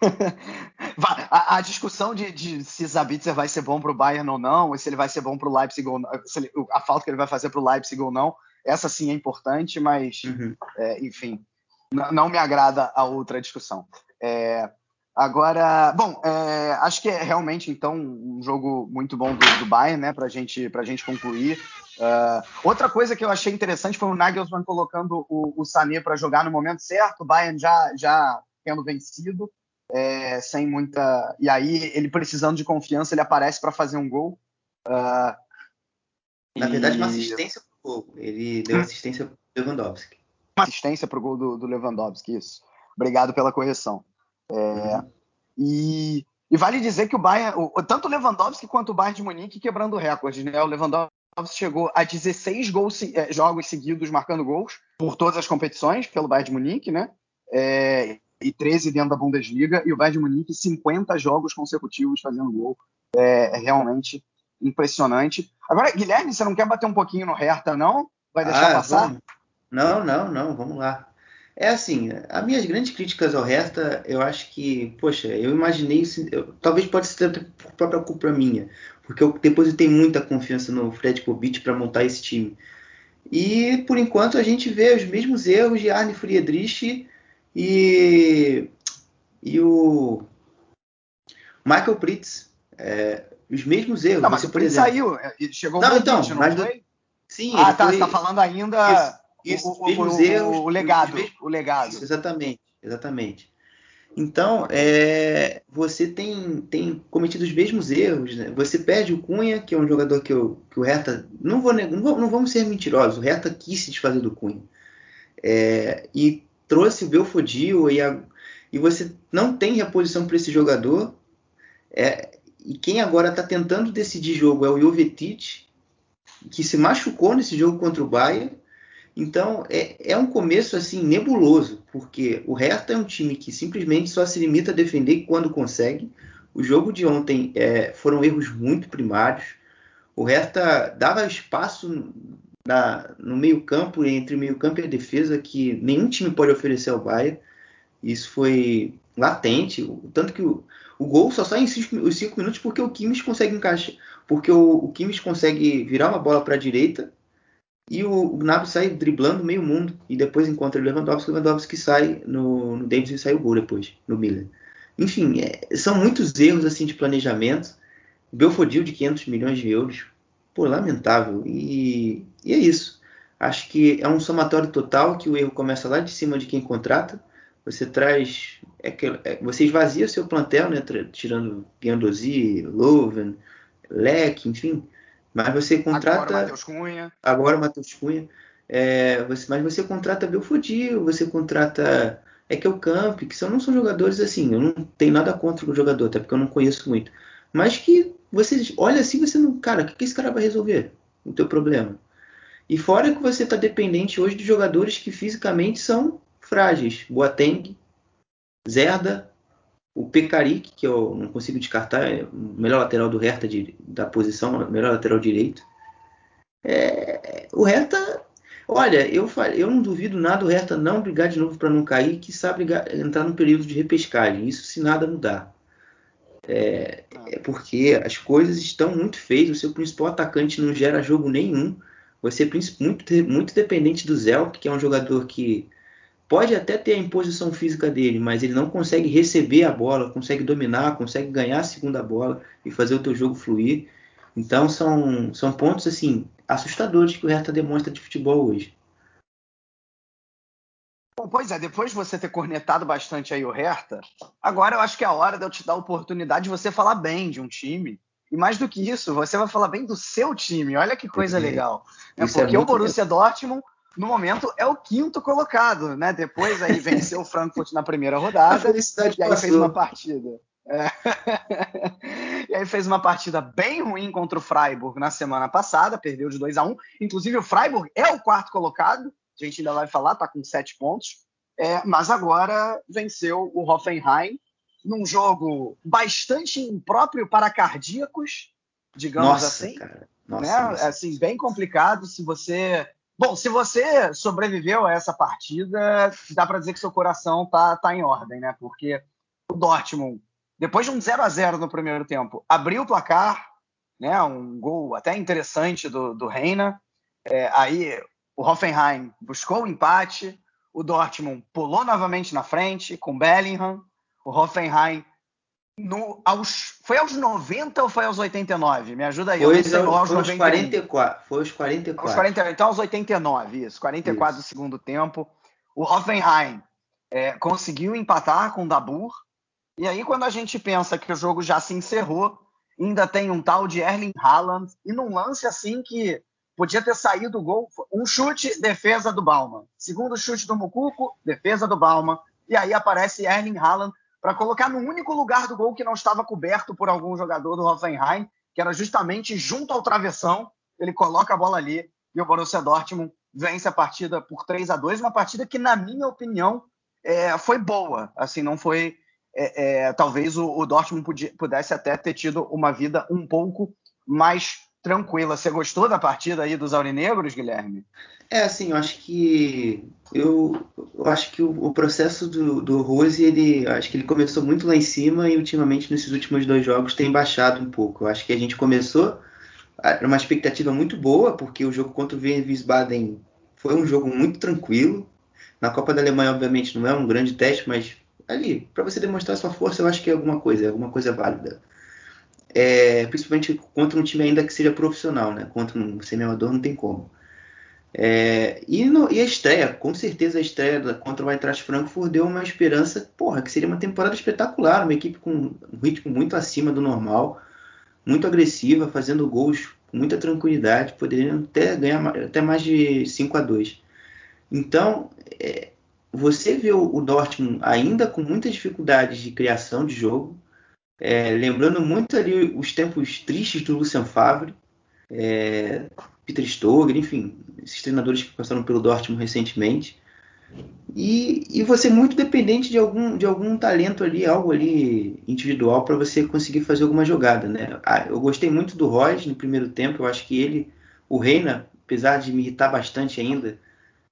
[LAUGHS] a, a, discussão de, de se Zabitzer vai ser bom para o Bayern ou não, ou se ele vai ser bom para o Leipzig ou não, ele, a falta que ele vai fazer para o Leipzig ou não, essa sim é importante, mas, uhum. é, enfim, não me agrada a outra discussão. É, agora, bom, é, acho que é realmente então um jogo muito bom do, do Bayern, né, para gente, a gente concluir. Uh, outra coisa que eu achei interessante foi o Nagelsmann colocando o, o Sané para jogar no momento certo, o Bayern já, já tendo vencido, é, sem muita. E aí, ele precisando de confiança, ele aparece para fazer um gol. Uh, Na verdade, e... uma assistência para o gol. Ele deu assistência para o Lewandowski uma assistência para o gol do, do, Lewandowski, isso. Obrigado pela correção. É, uhum. e, e, vale dizer que o Bayern, o, tanto o Lewandowski quanto o Bayern de Munique quebrando recordes, né? O Lewandowski chegou a 16 gols, é, jogos seguidos marcando gols por todas as competições pelo Bayern de Munique, né? É, e 13 dentro da Bundesliga, e o Bayern de Munique 50 jogos consecutivos fazendo gol. É, é realmente impressionante. Agora, Guilherme, você não quer bater um pouquinho no Hertha, não? Vai deixar ah, passar? Vamos. Não, não, não, vamos lá. É assim, as minhas grandes críticas ao Resta, eu acho que, poxa, eu imaginei, eu, talvez pode ser por própria culpa minha, porque eu depositei muita confiança no Fred Kovic para montar esse time. E por enquanto a gente vê os mesmos erros de Arne Friedrich e, e o Michael Pritz. É, os mesmos erros. Não, mas Você, o Pritz saiu, chegou não, um então, mas foi? Sim, ah, tá, foi... você tá falando ainda... Isso isso, o, mesmos o, erros. O legado. Mesmos, o legado. Isso, exatamente, exatamente. Então, é, você tem, tem cometido os mesmos erros. Né? Você perde o Cunha, que é um jogador que, eu, que o Hertha. Não, vou, não, não vamos ser mentirosos, o Hertha quis se desfazer do Cunha. É, e trouxe o Belfodil e, a, e você não tem reposição para esse jogador. É, e quem agora está tentando decidir jogo é o Jovetic, que se machucou nesse jogo contra o Bayern então é, é um começo assim nebuloso, porque o Hertha é um time que simplesmente só se limita a defender quando consegue. O jogo de ontem é, foram erros muito primários. O Hertha dava espaço na, no meio-campo, entre o meio-campo e a defesa, que nenhum time pode oferecer ao Bayern. Isso foi latente, tanto que o, o gol só sai em cinco, os 5 minutos porque o Kimmich consegue encaixar, porque o, o Kimmich consegue virar uma bola para a direita e o, o Gnabry sai driblando meio mundo e depois encontra o Lewandowski, o Lewandowski sai no, no Davis e sai o gol depois, no Miller. Enfim, é, são muitos erros assim de planejamento. Belfodil de 500 milhões de euros, pô, lamentável. E, e é isso. Acho que é um somatório total que o erro começa lá de cima de quem contrata. Você traz, é que, é, você esvazia seu plantel, né, tirando Guendouzi, Loven, Leque, enfim mas você contrata. Agora o Matheus Cunha. Agora o Matheus Cunha. É, você, mas você contrata Belfodil, você contrata Ekel Camp, que são, não são jogadores assim. Eu não tenho nada contra o jogador, até porque eu não conheço muito. Mas que você olha assim, você não. Cara, o que, que esse cara vai resolver? O teu problema. E fora que você está dependente hoje de jogadores que fisicamente são frágeis. Boateng, Zerda, o Pekarik, que eu não consigo descartar, é o melhor lateral do Hertha de, da posição, melhor lateral direito. É, o Hertha, olha, eu, eu não duvido nada o Hertha não brigar de novo para não cair, que sabe entrar num período de repescagem, isso se nada mudar. É, é, porque as coisas estão muito feias, o seu principal atacante não gera jogo nenhum, você é muito, muito dependente do Zelk, que é um jogador que pode até ter a imposição física dele, mas ele não consegue receber a bola, consegue dominar, consegue ganhar a segunda bola e fazer o teu jogo fluir. Então são, são pontos assim assustadores que o Hertha demonstra de futebol hoje. Bom, pois é, depois de você ter cornetado bastante aí o Hertha, agora eu acho que é a hora de eu te dar a oportunidade de você falar bem de um time. E mais do que isso, você vai falar bem do seu time. Olha que coisa é, legal. É porque é o Borussia Dortmund no momento é o quinto colocado, né? Depois aí venceu o Frankfurt na primeira rodada. A felicidade e aí passou. fez uma partida. É. [LAUGHS] e aí fez uma partida bem ruim contra o Freiburg na semana passada, perdeu de 2 a 1 Inclusive, o Freiburg é o quarto colocado, a gente ainda vai falar, tá com sete pontos. É, mas agora venceu o Hoffenheim num jogo bastante impróprio para cardíacos, digamos nossa, assim. Cara. Nossa, né? nossa. Assim, bem complicado. Se você Bom, se você sobreviveu a essa partida, dá para dizer que seu coração tá, tá em ordem, né? Porque o Dortmund, depois de um 0 a 0 no primeiro tempo, abriu o placar, né? Um gol até interessante do, do Reina. É, aí o Hoffenheim buscou o empate, o Dortmund pulou novamente na frente com Bellingham. O Hoffenheim no, aos, foi aos 90 ou foi aos 89? Me ajuda aí. Foi, sei, aos, foi aos 44. Foi aos 44. Aos 40, então aos 89, isso. 44 isso. do segundo tempo. O Hoffenheim é, conseguiu empatar com o Dabur. E aí, quando a gente pensa que o jogo já se encerrou, ainda tem um tal de Erling Haaland. E num lance assim que podia ter saído o gol. Um chute, defesa do Bauman. Segundo chute do Mucuco, defesa do Bauman. E aí aparece Erling Haaland para colocar no único lugar do gol que não estava coberto por algum jogador do Hoffenheim, que era justamente junto ao travessão. Ele coloca a bola ali e o Borussia Dortmund vence a partida por 3 a 2 uma partida que, na minha opinião, é, foi boa. Assim, não foi. É, é, talvez o, o Dortmund pudesse até ter tido uma vida um pouco mais tranquila. Você gostou da partida aí dos aurinegros, Guilherme? É, assim, eu acho que eu, eu acho que o, o, processo do, do Rose, ele acho que ele começou muito lá em cima e ultimamente nesses últimos dois jogos tem baixado um pouco. Eu acho que a gente começou uma expectativa muito boa, porque o jogo contra o Wiesbaden foi um jogo muito tranquilo. Na Copa da Alemanha, obviamente, não é um grande teste, mas ali, para você demonstrar sua força, eu acho que é alguma coisa, é alguma coisa válida é, principalmente contra um time ainda que seja profissional, né? Contra um semi-amador não tem como. É, e, no, e, a estreia, com certeza a estreia contra o Eintracht Frankfurt deu uma esperança, porra, que seria uma temporada espetacular, uma equipe com um ritmo muito acima do normal, muito agressiva, fazendo gols com muita tranquilidade, poderiam até ganhar até mais de 5 a 2 Então, é, você vê o, o Dortmund ainda com muitas dificuldades de criação de jogo, é, lembrando muito ali os tempos tristes do Lucien Favre, é, Peter Stoger, enfim, esses treinadores que passaram pelo Dortmund recentemente. E, e você é muito dependente de algum, de algum talento ali, algo ali individual para você conseguir fazer alguma jogada, né? Ah, eu gostei muito do Royce no primeiro tempo, eu acho que ele, o Reina, apesar de me irritar bastante ainda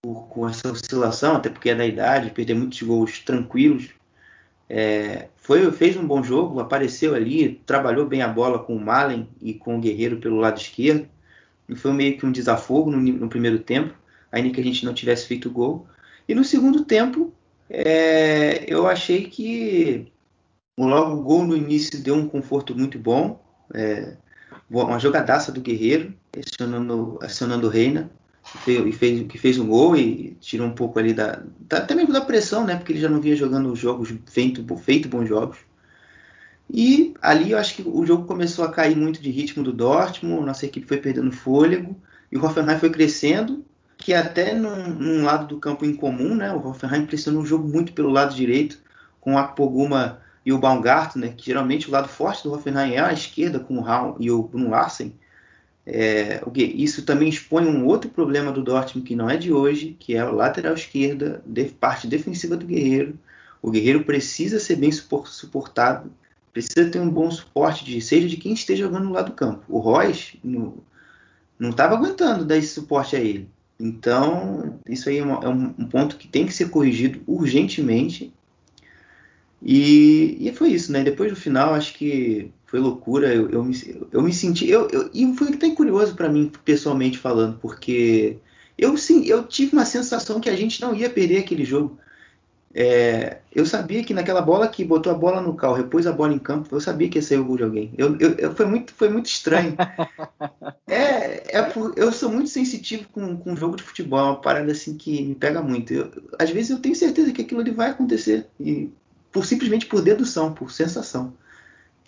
por, com essa oscilação, até porque é da idade, perder muitos gols tranquilos. É, foi, fez um bom jogo, apareceu ali, trabalhou bem a bola com o Malen e com o Guerreiro pelo lado esquerdo. E foi meio que um desafogo no, no primeiro tempo, ainda que a gente não tivesse feito gol. E no segundo tempo, é, eu achei que logo o gol no início deu um conforto muito bom. É, uma jogadaça do Guerreiro, acionando, acionando o Reina, e fez, que fez um gol e tirou um pouco ali da, da, até mesmo da pressão, né? Porque ele já não vinha jogando jogos feito, feito bons jogos. E ali eu acho que o jogo começou a cair muito de ritmo do Dortmund, nossa equipe foi perdendo fôlego e o Hoffenheim foi crescendo, que até num, num lado do campo incomum, né? O Hoffenheim pressionou o jogo muito pelo lado direito, com o Akpoguma e o Baumgartner, que geralmente o lado forte do Hoffenheim é a esquerda com o Raul e o Bruno Larsen. É, isso também expõe um outro problema do Dortmund que não é de hoje, que é a lateral esquerda, de, parte defensiva do Guerreiro. O Guerreiro precisa ser bem suportado, precisa ter um bom suporte, de, seja de quem esteja jogando no lado do campo. O Royce não estava aguentando dar esse suporte a ele. Então, isso aí é, uma, é um, um ponto que tem que ser corrigido urgentemente e, e foi isso, né? Depois do final, acho que foi loucura. Eu, eu, me, eu me senti. Eu, eu, e foi até curioso para mim, pessoalmente falando, porque eu, sim, eu tive uma sensação que a gente não ia perder aquele jogo. É, eu sabia que naquela bola que botou a bola no carro, repôs a bola em campo, eu sabia que ia sair o gol de alguém. Eu, eu, eu foi, muito, foi muito estranho. [LAUGHS] é, é por, eu sou muito sensitivo com, com jogo de futebol, é uma parada assim que me pega muito. Eu, às vezes eu tenho certeza que aquilo ali vai acontecer. E por simplesmente por dedução, por sensação.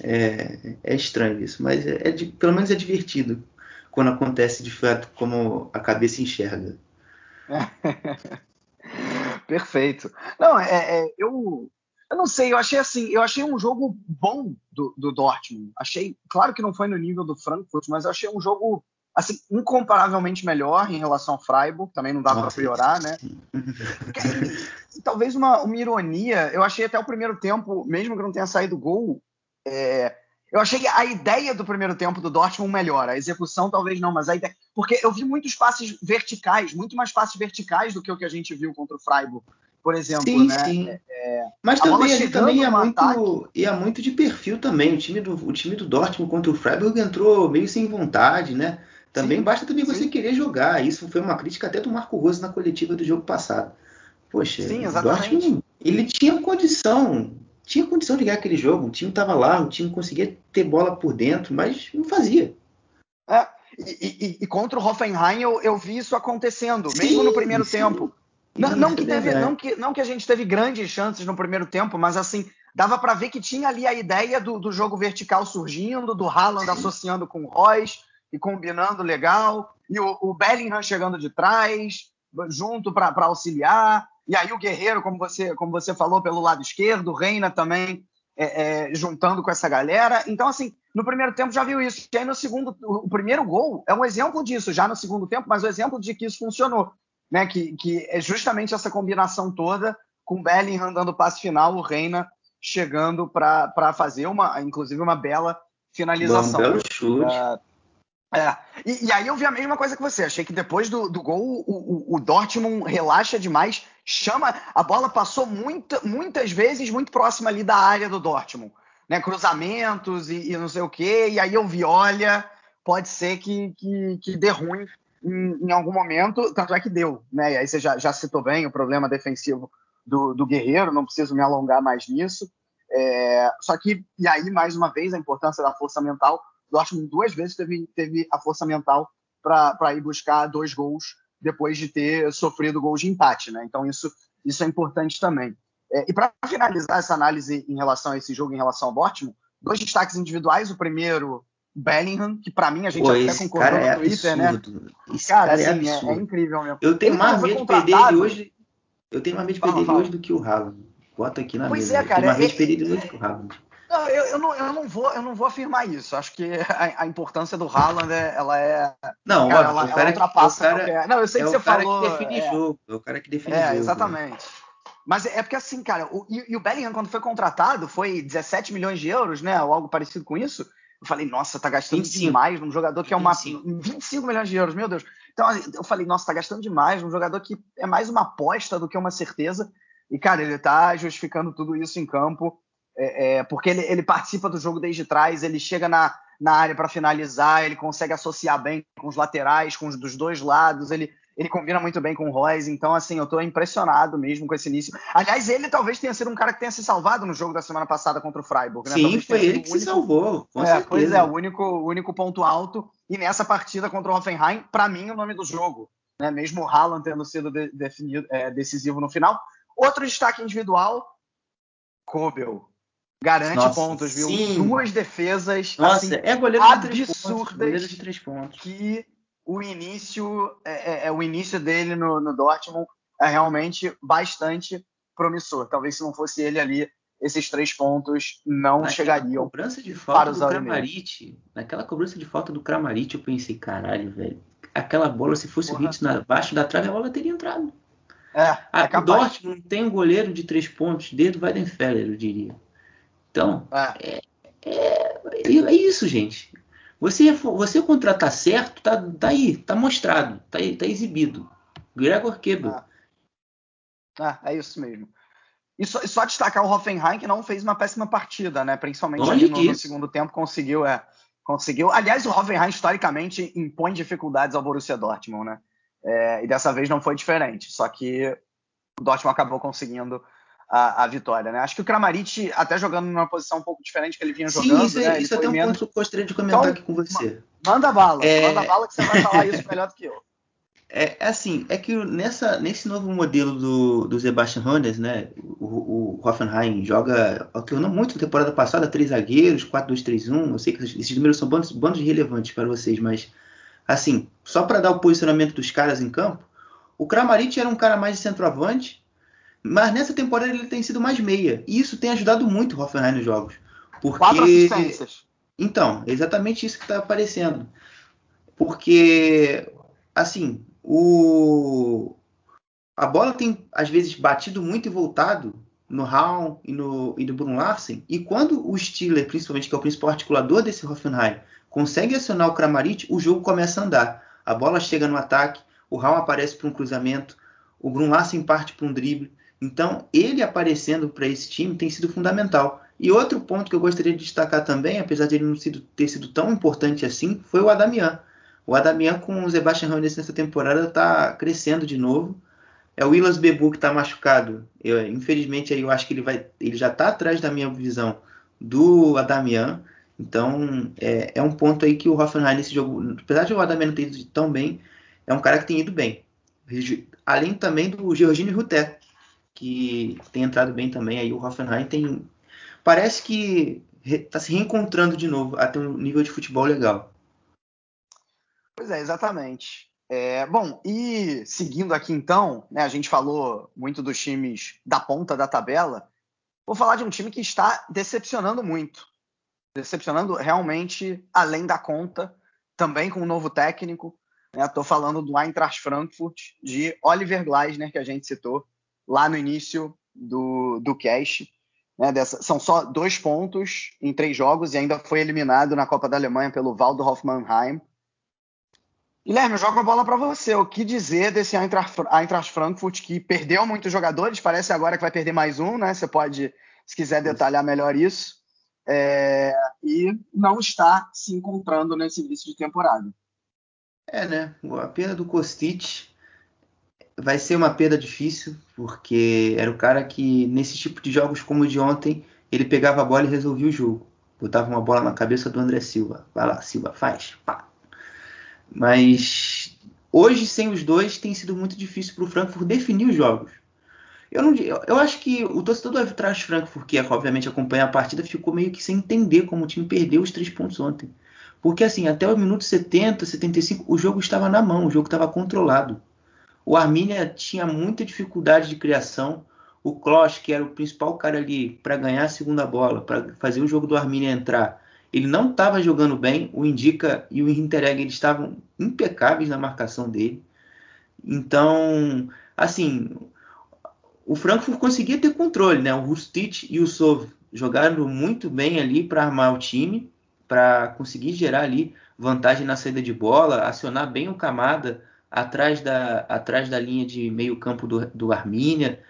É, é estranho isso, mas é, é de, pelo menos é divertido quando acontece de fato como a cabeça enxerga. [LAUGHS] Perfeito. Não, é, é, eu, eu não sei, eu achei assim, eu achei um jogo bom do, do Dortmund. Achei, claro que não foi no nível do Frankfurt, mas eu achei um jogo assim, incomparavelmente melhor em relação ao Freiburg, também não dá para priorar, né? talvez uma, uma, ironia, eu achei até o primeiro tempo, mesmo que não tenha saído gol, é, eu achei a ideia do primeiro tempo do Dortmund melhor, a execução talvez não, mas a ideia, porque eu vi muitos passes verticais, muito mais passes verticais do que o que a gente viu contra o Freiburg, por exemplo, sim, né? Sim. É, é mas também ele também ia muito, ia muito de perfil também. O time do o time do Dortmund contra o Freiburg entrou meio sem vontade, né? Também sim, basta também você sim. querer jogar. Isso foi uma crítica até do Marco Rose na coletiva do jogo passado. Poxa, sim, exatamente. Dortmund, ele tinha condição, tinha condição de ganhar aquele jogo. O time estava lá, o time conseguia ter bola por dentro, mas não fazia. É, e, e, e, contra o Hoffenheim eu, eu vi isso acontecendo, sim, mesmo no primeiro sim. tempo. Não, não, que é teve, não, que, não que a gente teve grandes chances no primeiro tempo, mas assim, dava para ver que tinha ali a ideia do, do jogo vertical surgindo, do Haaland associando com o Royce, e combinando legal, e o, o Bellingham chegando de trás, junto para auxiliar, e aí o Guerreiro, como você, como você falou, pelo lado esquerdo, o Reina também é, é, juntando com essa galera. Então, assim, no primeiro tempo já viu isso. E aí no segundo, o primeiro gol é um exemplo disso, já no segundo tempo, mas o um exemplo de que isso funcionou. Né? Que, que é justamente essa combinação toda, com o Bellingham dando o passe final, o Reina chegando para fazer uma, inclusive, uma bela finalização. Um belo chute. Uh, é. E, e, aí eu vi a mesma coisa que você. Achei que depois do, do gol o, o, o, Dortmund relaxa demais, chama. A bola passou muita, muitas vezes muito próxima ali da área do Dortmund. Né? Cruzamentos e, e não sei o quê. E aí eu vi, olha, pode ser que, que, que dê ruim em, em, algum momento. Tanto é que deu. Né? E aí você já, já citou bem o problema defensivo do, do Guerreiro, não preciso me alongar mais nisso. É, só que, e aí, mais uma vez, a importância da força mental Dortmund duas vezes teve, teve a força mental para ir buscar dois gols depois de ter sofrido gols de empate, né? Então isso, isso é importante também. É, e para finalizar essa análise em relação a esse jogo, em relação ao Dortmund, dois destaques individuais. O primeiro, Bellingham, que para mim a gente Pô, até concordou no é Twitter, né? Esse cara, cara é assim, é, é, incrível mesmo. Eu tenho mais medo de perder ele hoje. Eu tenho mais medo de perder ele hoje do que o Haaland. Bota aqui na pois mesa. É, cara, eu tenho mais medo de perder ele hoje do que o Haaland. Não, eu, eu, não, eu, não vou, eu não vou afirmar isso. Acho que a, a importância do Haaland é, ela é. Não, cara, ela, o cara, ela ultrapassa o cara, qualquer... Não, eu sei é que você falou. É o cara que define é, jogo. É o cara que define é, jogo. Exatamente. Mas é porque assim, cara, o, e, e, o Bellingham, quando foi contratado, foi 17 milhões de euros, né? Ou algo parecido com isso. eu falei, nossa, tá gastando 25. demais num jogador que é uma 25. 25 milhões de euros, meu Deus. Então eu falei, nossa, tá gastando demais num jogador que é mais uma aposta do que uma certeza. E, cara, ele tá justificando tudo isso em campo, é, é, porque ele, ele participa do jogo desde trás, ele chega na, na área para finalizar, ele consegue associar bem com os laterais, com os dos dois lados, ele, ele combina muito bem com o Royce, então assim, eu tô impressionado mesmo com esse início. Aliás, ele talvez tenha sido um cara que tenha se salvado no jogo da semana passada contra o Freiburg, né? Sim, talvez foi ele que único... se salvou, com é, Pois é, o único, o único ponto alto. E nessa partida contra o Hoffenheim, para mim, o nome do jogo, né? Mesmo o Haaland tendo sido de, definido, é, decisivo no final. Outro destaque individual, Kobel. Garante Nossa, pontos, viu? Sim. Duas defesas Nossa, assim, é goleiro absurdas de três pontos, goleiro de três pontos. que o início é, é, é, o início dele no, no Dortmund é realmente bastante promissor. Talvez se não fosse ele ali, esses três pontos não naquela chegariam. Cobrança de falta para os do Kramaric, naquela cobrança de falta do Kramaric, eu pensei, caralho, velho. Aquela bola, se fosse Porra. o Hit abaixo da trave, a bola teria entrado. É, é o Dortmund tem um goleiro de três pontos desde o Weidenfeller, eu diria. Então, é. É, é, é isso, gente. Você, você contratar certo, tá, tá aí, tá mostrado, tá, tá exibido. Gregor Kebel. Ah. ah, é isso mesmo. E só, só, destacar o Hoffenheim, que não fez uma péssima partida, né? Principalmente no, no, segundo tempo, conseguiu, é, conseguiu. Aliás, o Hoffenheim, historicamente, impõe dificuldades ao Borussia Dortmund, né? É, e dessa vez não foi diferente. Só que o Dortmund acabou conseguindo a, a, vitória, né? Acho que o Kramaric, até jogando numa posição um pouco diferente que ele vinha Sim, jogando. Sim, isso, né? isso é até um menos... ponto que eu gostaria de comentar então, aqui com você. Manda bala, é... manda bala que você vai falar isso melhor do que eu. [LAUGHS] É, é assim, é que nessa, nesse novo modelo do, do Sebastian Hoeneß, né, o, o Hoffenheim joga, alternou muito na temporada passada, três zagueiros, 4-2-3-1, eu sei que esses números são bandos, bandos relevantes para vocês, mas assim, só para dar o posicionamento dos caras em campo, o Kramaric era um cara mais de centroavante, mas nessa temporada ele tem sido mais meia. E isso tem ajudado muito o Hoffenheim nos jogos. Porque... Quatro assistências. Então, é exatamente isso que está aparecendo. Porque, assim, o... a bola tem, às vezes, batido muito e voltado no Raul e no, e no Bruno Larsen. E quando o Stiller, principalmente, que é o principal articulador desse Hoffenheim, consegue acionar o Kramaric, o jogo começa a andar. A bola chega no ataque, o Raul aparece para um cruzamento, o Bruno Larsen parte para um drible. Então, ele aparecendo para esse time tem sido fundamental. E outro ponto que eu gostaria de destacar também, apesar de ele não ter sido tão importante assim, foi o Adamian. O Adamian com o Sebastian Hoeneß nessa temporada está crescendo de novo. É o Willas Bebu que está machucado. Eu, infelizmente, aí eu acho que ele, vai, ele já está atrás da minha visão do Adamian. Então, é, é, um ponto aí que o Hoffenheim nesse jogo, apesar de o Adamian não ter ido tão bem, é um cara que tem ido bem. Além também do Georgino Ruté, que tem entrado bem também. Aí o Hoffenheim tem. Parece que está se reencontrando de novo até um nível de futebol legal. Pois é, exatamente. É, bom, e seguindo aqui então, né, a gente falou muito dos times da ponta da tabela. Vou falar de um time que está decepcionando muito. Decepcionando realmente além da conta, também com um novo técnico. Estou né, falando do Eintracht Frankfurt, de Oliver Gleisner, que a gente citou lá no início do, do cast. Né, dessa, são só dois pontos em três jogos e ainda foi eliminado na Copa da Alemanha pelo Valdo Hoffmannheim. Guilherme, eu jogo a bola para você. O que dizer desse Eintracht, Eintracht Frankfurt que perdeu muitos jogadores? Parece agora que vai perder mais um, né? Você pode, se quiser detalhar melhor isso. É, e não está se encontrando nesse início de temporada. É, né? A perda do Kostic vai ser uma perda difícil, porque era o cara que, nesse tipo de jogos como o de ontem, ele pegava a bola e resolvia o jogo. Botava uma bola na cabeça do André Silva. Vai lá, Silva, faz. Pá. Mas hoje, sem os dois, tem sido muito difícil para o Frankfurt definir os jogos. Eu, não, eu acho que o torcedor do Eintracht Frankfurt, que obviamente acompanha a partida, ficou meio que sem entender como o time perdeu os três pontos ontem. Porque assim, até o minuto 70, 75, o jogo estava na mão, o jogo estava controlado. O Arminia tinha muita dificuldade de criação. O Kloss, que era o principal cara ali para ganhar a segunda bola, para fazer o jogo do Arminia entrar, ele não estava jogando bem. O Indica e o Intereg eles estavam impecáveis na marcação dele. Então, assim, o Frankfurt conseguia ter controle, né? O Rustich e o Sov jogaram muito bem ali para armar o time. para conseguir gerar ali vantagem na saída de bola, acionar bem o Camada atrás da, atrás da linha de meio campo do, do Armínia,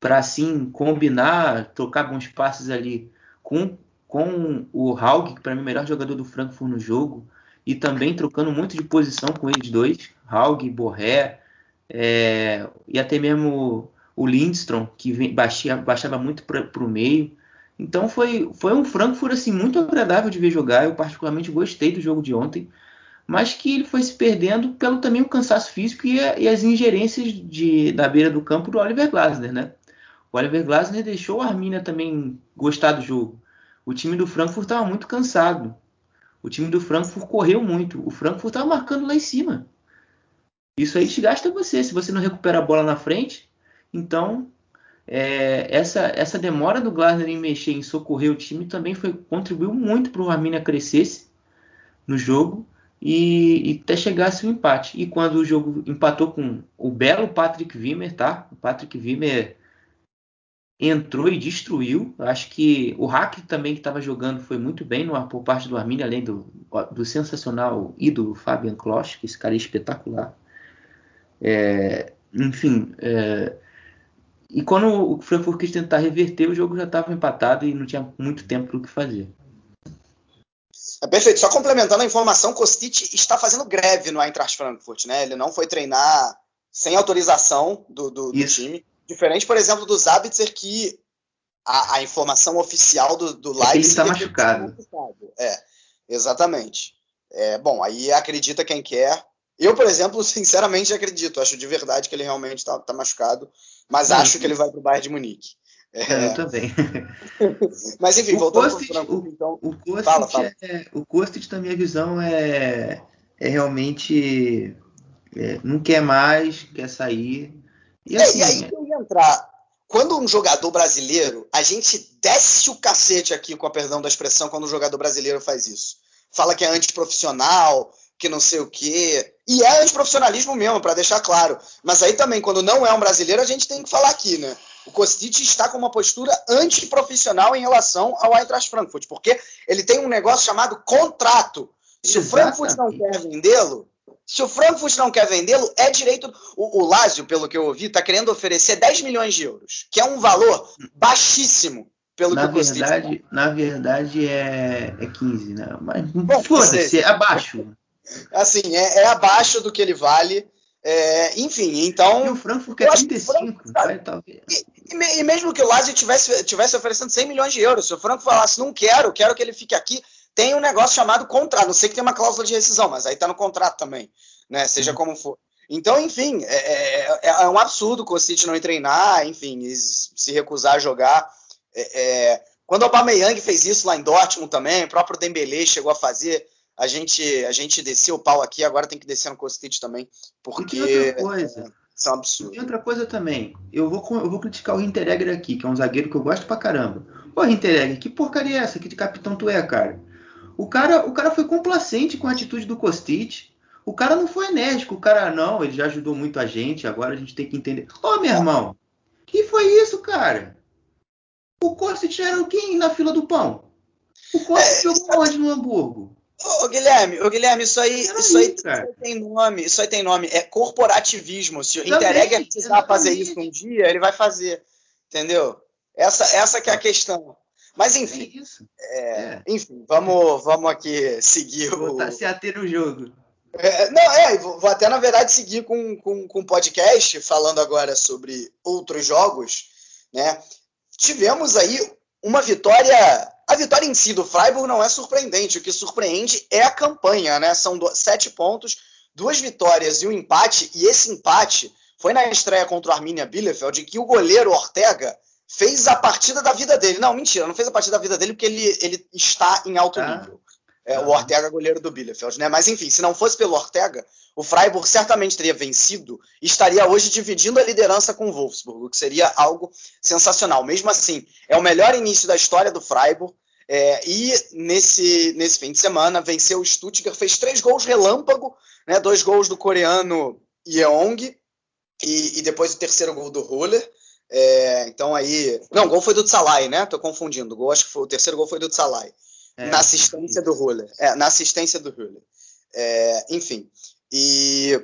para assim combinar, trocar bons passes ali com, com o Haug, que para mim é o melhor jogador do Frankfurt no jogo, e também trocando muito de posição com eles dois, Haug, Borré, é, e até mesmo o Lindstrom, que vem, baixia, baixava muito para o meio. Então foi, foi um Frankfurt assim, muito agradável de ver jogar. Eu particularmente gostei do jogo de ontem, mas que ele foi se perdendo pelo também o cansaço físico e, a, e as ingerências de, da beira do campo do Oliver Glasner, né? O Oliver Glasner deixou a Arminia também gostar do jogo. O time do Frankfurt estava muito cansado. O time do Frankfurt correu muito. O Frankfurt estava marcando lá em cima. Isso aí desgasta você. Se você não recupera a bola na frente, então é, essa, essa demora do Glasner em mexer, em socorrer o time, também foi contribuiu muito para o Arminia crescesse no jogo e, e até chegasse o empate. E quando o jogo empatou com o belo Patrick Wimmer, tá? O Patrick Wimmer entrou e destruiu. Acho que o hack também que estava jogando foi muito bem no, por parte do Arminia, além do, do sensacional do Fabian Klosch, que esse cara é espetacular. É, enfim, é, e quando o Frankfurt quis tentar reverter, o jogo já estava empatado e não tinha muito tempo para o que fazer. É perfeito. Só complementando a informação, Kostic está fazendo greve no Eintracht Frankfurt, né? Ele não foi treinar sem autorização do, do, do time. Diferente, por exemplo, do Zabitzer, que a, a informação oficial do, do Leipzig... É ele está machucado. É, exatamente. É, bom, aí acredita quem quer. Eu, por exemplo, [LAUGHS] sinceramente acredito. Acho de verdade que ele realmente está tá machucado, mas acho que ele vai para o Bayern de Munique. É... Eu também. [LAUGHS] mas enfim, o voltando Kostic, para o então. O Kostic, fala, fala. É, o Kostic, na minha visão, é, é realmente. É, não quer mais, quer sair. E, assim, é, e aí que eu ia entrar. Quando um jogador brasileiro, a gente desce o cacete aqui, com a perdão da expressão, quando um jogador brasileiro faz isso. Fala que é antiprofissional, que não sei o quê. E é antiprofissionalismo mesmo, para deixar claro. Mas aí também, quando não é um brasileiro, a gente tem que falar aqui, né? O Kostic está com uma postura antiprofissional em relação ao Eintracht Frankfurt, porque ele tem um negócio chamado contrato. Se Exatamente. o Frankfurt não quer vendê-lo, se o Frankfurt não quer vendê-lo, é direito. O, o Lazio, pelo que eu ouvi, está querendo oferecer 10 milhões de euros, que é um valor baixíssimo pelo na que verdade, Na verdade é, é 15, né? Mas foda-se, é abaixo. Assim, é, é, abaixo do que ele vale. É, enfim, então. E o Frankfurt quer 35, Frankfurt, vai, talvez. E, e, mesmo que o Lazio tivesse, tivesse oferecendo 100 milhões de euros, se o Frankfurt falasse, não quero, quero que ele fique aqui, tem um negócio chamado contrato. Não sei que tem uma cláusula de rescisão, mas aí está no contrato também, né? Seja uhum. como for. Então, enfim, é, é, é, é um absurdo o City não treinar, enfim, se recusar a jogar. É, é, quando o Aubameyang fez isso lá em Dortmund também, o próprio Dembélé chegou a fazer a gente, a gente desceu o pau aqui, agora tem que descer no Kostic também, porque... E outra coisa... É, isso é um absurdo. E outra coisa também, eu vou, eu vou criticar o Hinteregger aqui, que é um zagueiro que eu gosto pra caramba. Pô, Hinteregger, que porcaria é essa? Que de capitão tu é, cara? O cara, o cara foi complacente com a atitude do Kostic. O cara não foi enérgico. O cara, não, ele já ajudou muito a gente, agora a gente tem que entender. Ô, meu irmão, que foi isso, cara? O Kostic era quem na fila do pão? O Kostic é, jogou onde no Hamburgo? Ô, Guilherme, ô, Guilherme, isso aí, isso, aí, isso aí, tem nome, isso aí tem nome, é corporativismo. Se o Intereg precisar fazer isso um dia, ele vai fazer, entendeu? Essa, essa que é a questão. Mas enfim, é é, enfim, vamos, vamos aqui seguir o. Se ater no jogo. É, não, é, vou até na verdade seguir com, com, com podcast, falando agora sobre outros jogos, né? Tivemos aí uma vitória a vitória em si do Freiburg não é surpreendente. O que surpreende é a campanha, né? São sete pontos, duas vitórias e um empate. E esse empate foi na estreia contra o Arminia Bielefeld, em que o goleiro Ortega fez a partida da vida dele. Não, mentira, não fez a partida da vida dele porque ele, ele está em alto ah. nível. É, o Ortega, goleiro do Bielefeld, né? Mas enfim, se não fosse pelo Ortega, o Freiburg certamente teria vencido e estaria hoje dividindo a liderança com o Wolfsburg, o que seria algo sensacional. Mesmo assim, é o melhor início da história do Freiburg. É, e nesse, nesse fim de semana venceu o Stuttgart, fez três gols relâmpago, né, dois gols do coreano Yeong e, e depois o terceiro gol do Roller. É, então aí. Não, o gol foi do Tsalai, né? Tô confundindo. O, gol, acho que foi, o terceiro gol foi do Tsalai. É, na assistência do Ruller. É, na assistência do Ruller. É, enfim. E,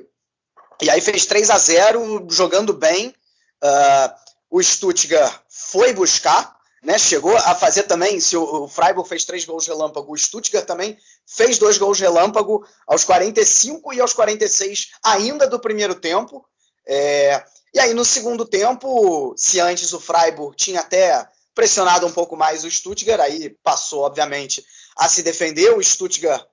e aí fez 3 a 0 jogando bem. Uh, o Stuttgart foi buscar, né? Chegou a fazer também. Se o, o Freiburg fez três gols relâmpago, o Stuttgart também fez dois gols relâmpago aos 45 e aos 46, ainda do primeiro tempo. É, e aí, no segundo tempo, se antes o Freiburg tinha até pressionado um pouco mais o Stuttgart, aí passou, obviamente, a se defender. O Stuttgart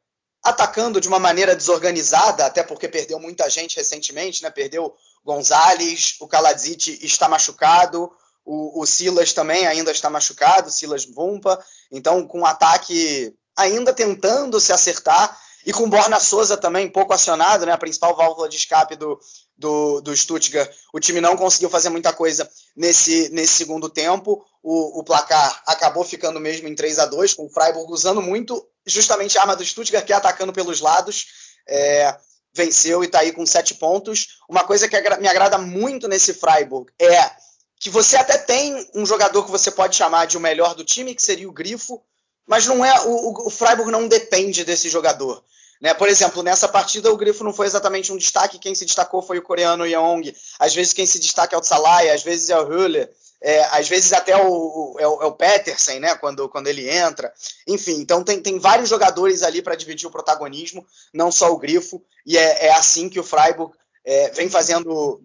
atacando de uma maneira desorganizada, até porque perdeu muita gente recentemente, né? Perdeu Gonzalez, o Kaladzic está machucado, o, o, Silas também ainda está machucado, Silas Vumpa. Então, com o ataque ainda tentando se acertar, e com Borna Souza também pouco acionado, né? A principal válvula de escape do, do, do Stuttgart. O time não conseguiu fazer muita coisa nesse, nesse segundo tempo. O, o placar acabou ficando mesmo em 3 a 2 com o Freiburg usando muito justamente a arma do Stuttgart, que é atacando pelos lados. É, venceu e está aí com sete pontos. Uma coisa que me agrada muito nesse Freiburg é que você até tem um jogador que você pode chamar de o melhor do time, que seria o Grifo, mas não é o, o Freiburg não depende desse jogador. Né? Por exemplo, nessa partida o Grifo não foi exatamente um destaque, quem se destacou foi o coreano Young. Às vezes quem se destaca é o Tsalai, às vezes é o Höller, é, às vezes até o, é o, é o Petersen, né? Quando, quando ele entra. Enfim, então tem, tem vários jogadores ali para dividir o protagonismo, não só o Grifo, e é, é assim que o Freiburg é, vem fazendo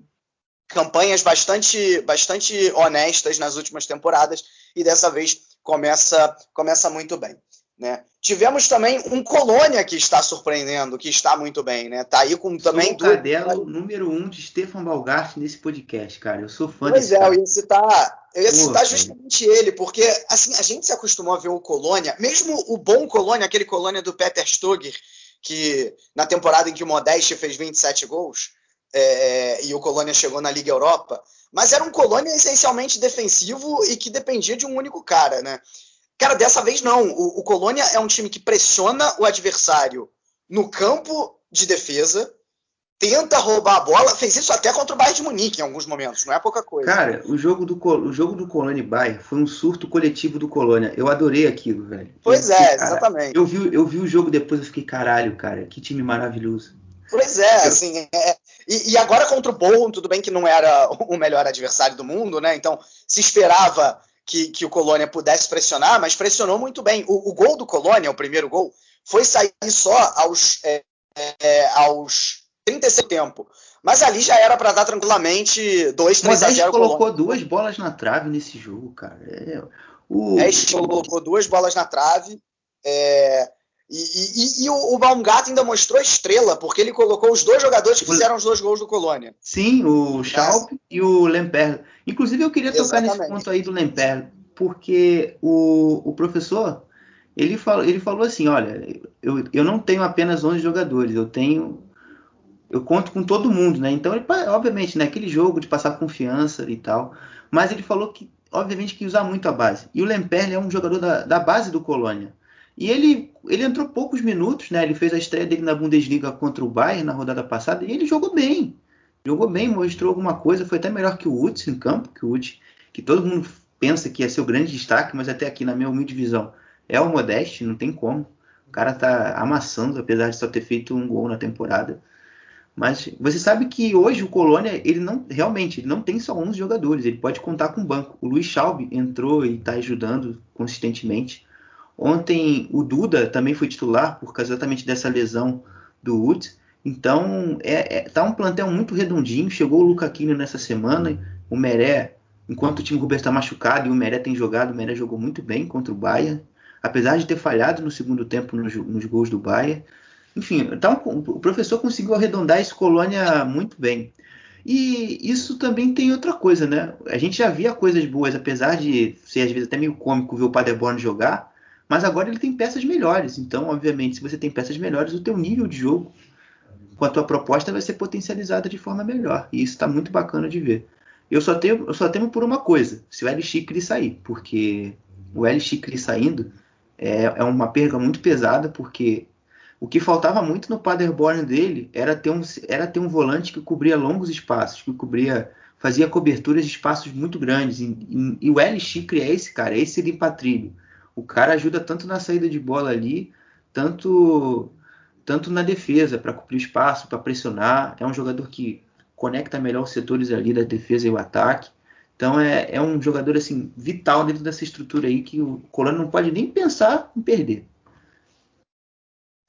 campanhas bastante, bastante honestas nas últimas temporadas e dessa vez começa, começa muito bem. Né? Tivemos também um Colônia que está surpreendendo, que está muito bem, né? Tá aí com também. Sou o cadelo número um de Stefan Balgart nesse podcast, cara. Eu sou fã pois desse é, cara. eu ia citar, eu ia citar justamente ele, porque assim, a gente se acostumou a ver o Colônia, mesmo o bom Colônia, aquele Colônia do Peter Stoger, que na temporada em que o Modeste fez 27 gols, é, e o Colônia chegou na Liga Europa, mas era um Colônia essencialmente defensivo e que dependia de um único cara, né? Cara, dessa vez não. O, o Colônia é um time que pressiona o adversário no campo de defesa, tenta roubar a bola, fez isso até contra o Bayern de Munique em alguns momentos, não é pouca coisa. Cara, o jogo do, o jogo do Colônia e Bayern foi um surto coletivo do Colônia. Eu adorei aquilo, velho. Pois eu, é, cara, exatamente. Eu vi, eu vi o jogo depois e fiquei, caralho, cara, que time maravilhoso. Pois é, eu... assim, é, e, e, agora contra o Bolton, tudo bem que não era o melhor adversário do mundo, né? Então se esperava que, que o Colônia pudesse pressionar, mas pressionou muito bem. O, o, gol do Colônia, o primeiro gol, foi sair só aos, é, é, aos 36 tempo. Mas ali já era para dar tranquilamente 2, 3 a 0 colocou Colônia. duas bolas na trave nesse jogo, cara. É, o... É, colocou duas bolas na trave. É, e, e, e, o, o Baumgart ainda mostrou estrela, porque ele colocou os dois jogadores que fizeram os dois gols do Colônia. Sim, o Schalp é. e o Lemper. Inclusive, eu queria tocar Exatamente. nesse ponto aí do Lemper, porque o, o professor ele falou, ele falou assim: olha, eu, eu não tenho apenas 11 jogadores, eu tenho. Eu conto com todo mundo, né? Então, ele, obviamente, naquele né, jogo de passar confiança e tal. Mas ele falou que, obviamente, que usar muito a base. E o Lemperle é um jogador da, da base do Colônia. E ele, ele entrou poucos minutos, né? Ele fez a estreia dele na Bundesliga contra o Bayern na rodada passada e ele jogou bem. Jogou bem, mostrou alguma coisa, foi até melhor que o Woods em campo, que o Woods, que todo mundo pensa que ser o grande destaque, mas até aqui na minha humilde visão é o Modeste, não tem como. O cara tá amassando, apesar de só ter feito um gol na temporada. Mas você sabe que hoje o Colônia, ele não realmente ele não tem só 11 jogadores, ele pode contar com o banco. O Luiz Schaub entrou e está ajudando consistentemente. Ontem o Duda também foi titular por causa exatamente dessa lesão do Woods. Então é, é, tá um plantel muito redondinho. Chegou o Lucaquinho nessa semana, o Meré, enquanto o time Rubens está machucado e o Meré tem jogado, o Meré jogou muito bem contra o Bayern, apesar de ter falhado no segundo tempo nos, nos gols do Bayern. Enfim, então, o professor conseguiu arredondar esse Colônia muito bem. E isso também tem outra coisa, né? A gente já via coisas boas, apesar de ser às vezes até meio cômico ver o Paderborn jogar mas agora ele tem peças melhores. Então, obviamente, se você tem peças melhores, o teu nível de jogo com a tua proposta vai ser potencializada de forma melhor. E isso está muito bacana de ver. Eu só, tenho, eu só temo por uma coisa, se o L Chicri sair, porque o L Chicri saindo é, é uma perda muito pesada, porque o que faltava muito no Paderborn dele era ter um, era ter um volante que cobria longos espaços, que cobria fazia coberturas de espaços muito grandes. E, e, e o L Chicri é esse cara, é esse limpa trilho O cara ajuda tanto na saída de bola ali, tanto tanto na defesa, para cumprir espaço, para pressionar. É um jogador que conecta melhor os setores ali da defesa e o ataque. Então é, é um jogador assim vital dentro dessa estrutura aí que o Colônia não pode nem pensar em perder.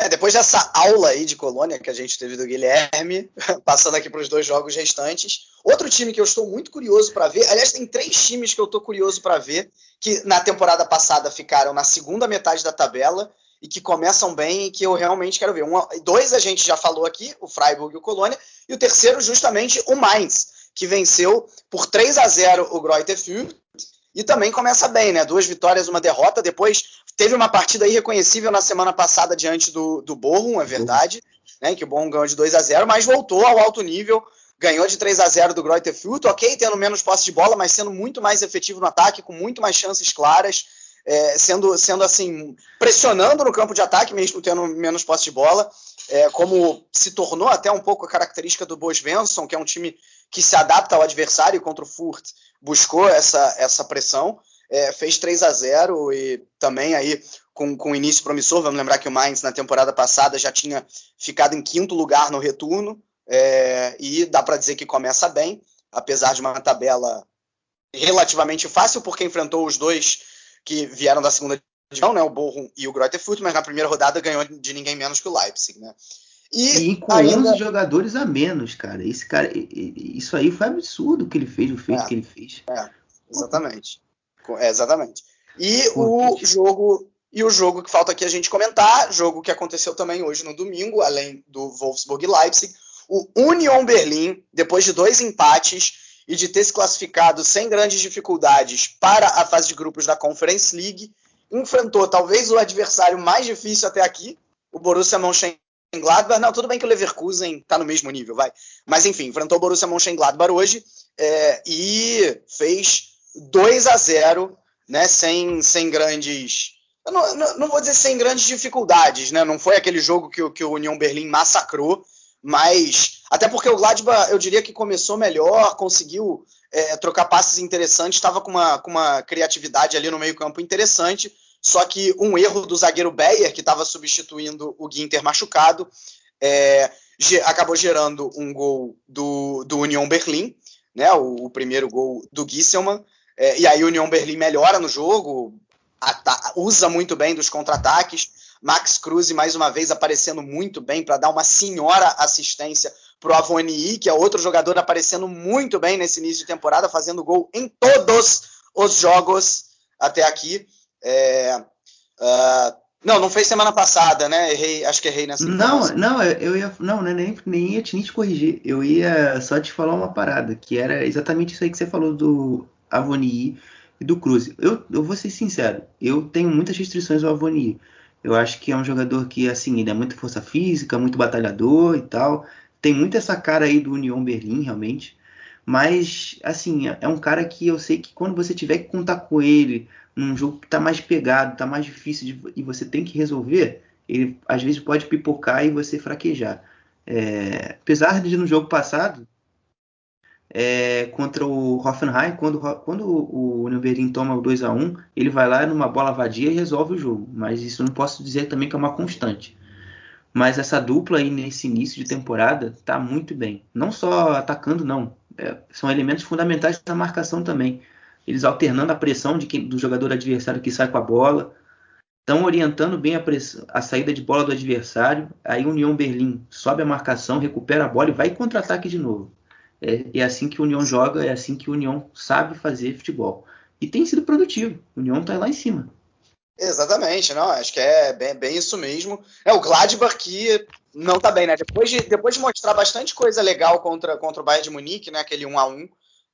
É, depois dessa aula aí de Colônia que a gente teve do Guilherme, [LAUGHS] passando aqui para os dois jogos restantes, outro time que eu estou muito curioso para ver, aliás, tem três times que eu estou curioso para ver, que na temporada passada ficaram na segunda metade da tabela e que começam bem e que eu realmente quero ver. Um, dois a gente já falou aqui, o Freiburg e o Colônia, e o terceiro justamente o Mainz, que venceu por 3 a 0 o Greuther Fürth e também começa bem, né? Duas vitórias, uma derrota. Depois teve uma partida irreconhecível na semana passada diante do, do Bochum, é verdade, né? Que o Bochum ganhou de 2 a 0 mas voltou ao alto nível, ganhou de 3 a 0 do Greuther ok, tendo menos posse de bola, mas sendo muito mais efetivo no ataque, com muito mais chances claras é, sendo, sendo assim, pressionando no campo de ataque, mesmo tendo menos posse de bola, é, como se tornou até um pouco a característica do Boas Svensson, que é um time que se adapta ao adversário contra o Furt, buscou essa, essa pressão, é, fez 3 a 0 e também aí com, com início promissor, vamos lembrar que o Mainz na temporada passada já tinha ficado em quinto lugar no retorno, é, e dá para dizer que começa bem, apesar de uma tabela relativamente fácil, porque enfrentou os dois que vieram da segunda divisão, né, o Bochum e o Greuther Fürth, mas na primeira rodada ganhou de ninguém menos que o Leipzig, né? E, e com ainda... 11 jogadores a menos, cara. Esse cara, isso aí foi absurdo o que ele fez, o feito é, que ele fez. É, exatamente. É, exatamente. E o jogo e o jogo que falta aqui a gente comentar, jogo que aconteceu também hoje no domingo, além do Wolfsburg e Leipzig, o Union Berlim, depois de dois empates, e de ter se classificado sem grandes dificuldades para a fase de grupos da Conference League, enfrentou talvez o adversário mais difícil até aqui, o Borussia Mönchengladbach. Não, tudo bem que o Leverkusen está no mesmo nível, vai. Mas enfim, enfrentou o Borussia Mönchengladbach hoje é, e fez 2 a 0, né, sem, sem grandes não, não, não, vou dizer sem grandes dificuldades, né? Não foi aquele jogo que, que o União Berlim massacrou, mas até porque o Gladbach, eu diria que começou melhor, conseguiu é, trocar passes interessantes, estava com uma, com uma criatividade ali no meio-campo interessante. Só que um erro do zagueiro Beyer, que estava substituindo o Ginter machucado, é, acabou gerando um gol do, do Union Berlim, né, o, o primeiro gol do Gisselman. É, e aí o Union Berlim melhora no jogo, usa muito bem dos contra-ataques. Max Cruz, mais uma vez, aparecendo muito bem para dar uma senhora assistência para o Avoni, que é outro jogador aparecendo muito bem nesse início de temporada, fazendo gol em todos os jogos até aqui. É, uh, não, não fez semana passada, né? Errei, acho que errei nessa. Não, não, eu ia, não, né, nem, nem ia te, nem te corrigir. Eu ia só te falar uma parada, que era exatamente isso aí que você falou do Avoni e do Cruz. Eu, eu vou ser sincero, eu tenho muitas restrições ao Avoni. Eu acho que é um jogador que, assim, ele é muito força física, muito batalhador e tal. Tem muito essa cara aí do União Berlim, realmente. Mas, assim, é, é um cara que eu sei que quando você tiver que contar com ele num jogo que tá mais pegado, tá mais difícil de, e você tem que resolver, ele às vezes pode pipocar e você fraquejar. É, apesar de no jogo passado é, contra o Hoffenheim, quando, quando o Union Berlin toma o 2 a 1 ele vai lá numa bola vadia e resolve o jogo. Mas isso não posso dizer também que é uma constante. Mas essa dupla aí nesse início de temporada tá muito bem. Não só atacando, não. É, são elementos fundamentais da marcação também. Eles alternando a pressão de quem, do jogador adversário que sai com a bola. Estão orientando bem a, pressão, a saída de bola do adversário. Aí o União Berlim sobe a marcação, recupera a bola e vai contra-ataque de novo. É, é, assim que o União joga, é assim que o União sabe fazer futebol. E tem sido produtivo. O União está lá em cima. Exatamente, não, acho que é bem, bem, isso mesmo. É o Gladbach que não tá bem, né? Depois de, depois de mostrar bastante coisa legal contra, contra o Bayern de Munique, né? Aquele 1 a 1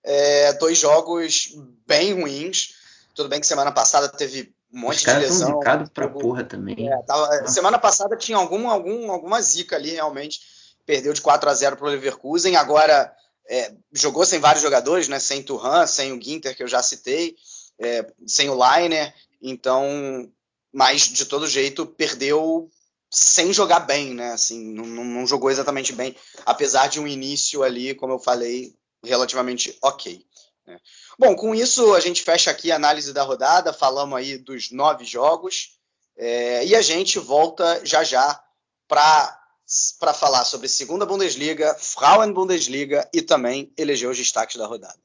é, dois jogos bem ruins. Tudo bem que semana passada teve um monte Os de lesão. Os pra porra também. É, tava, semana passada tinha algum, algum, alguma zica ali, realmente. Perdeu de 4 a 0 pro Leverkusen. Agora é, jogou sem vários jogadores, né? Sem Turhan, sem o Ginter, que eu já citei, é, sem o Liner. Então, mas de todo jeito perdeu sem jogar bem, né? Assim, não, não, jogou exatamente bem, apesar de um início ali, como eu falei, relativamente ok. Né? Bom, com isso a gente fecha aqui a análise da rodada, falamos aí dos nove jogos é, e a gente volta já já para falar sobre segunda Bundesliga, Frauen Bundesliga e também eleger os destaques da rodada.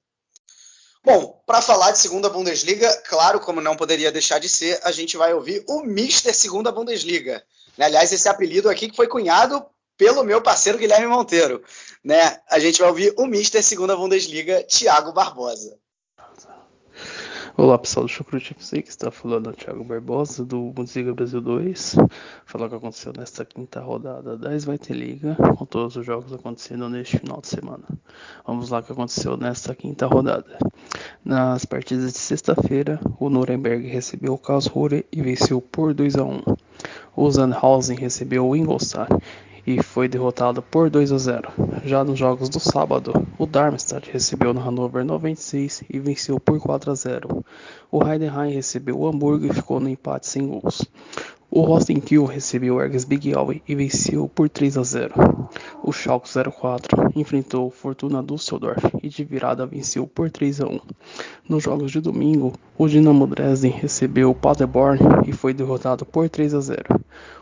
Bom, para falar de segunda Bundesliga, claro, como não poderia deixar de ser, a gente vai ouvir o Mister Segunda Bundesliga. Né? Aliás, esse apelido aqui que foi cunhado pelo meu parceiro Guilherme Monteiro. Né? A gente vai ouvir o Mister Segunda Bundesliga, Thiago Barbosa. Olá pessoal do Chucrute FC, que está falando é o Thiago Barbosa do Bundesliga Brasil 2. Falar o que aconteceu nesta quinta rodada da Svite Liga, com todos os jogos acontecendo neste final de semana. Vamos lá o que aconteceu nesta quinta rodada. Nas partidas de sexta-feira, o Nuremberg recebeu o Karlsruhe e venceu por 2 a 1. O Sandhausen recebeu o Ingolstadt e foi derrotado por 2 a 0. Já nos jogos do sábado, o Darmstadt recebeu no Hannover 96 e venceu por 4 a 0. O Heidenheim recebeu o Hamburgo e ficou no empate sem gols. O Rostenkiel recebeu o Ergas Big Alve e venceu por 3 a 0. O Schalke 04 enfrentou o Fortuna Düsseldorf e de virada venceu por 3 a 1. Nos jogos de domingo, o Dinamo Dresden recebeu o Paderborn e foi derrotado por 3 a 0.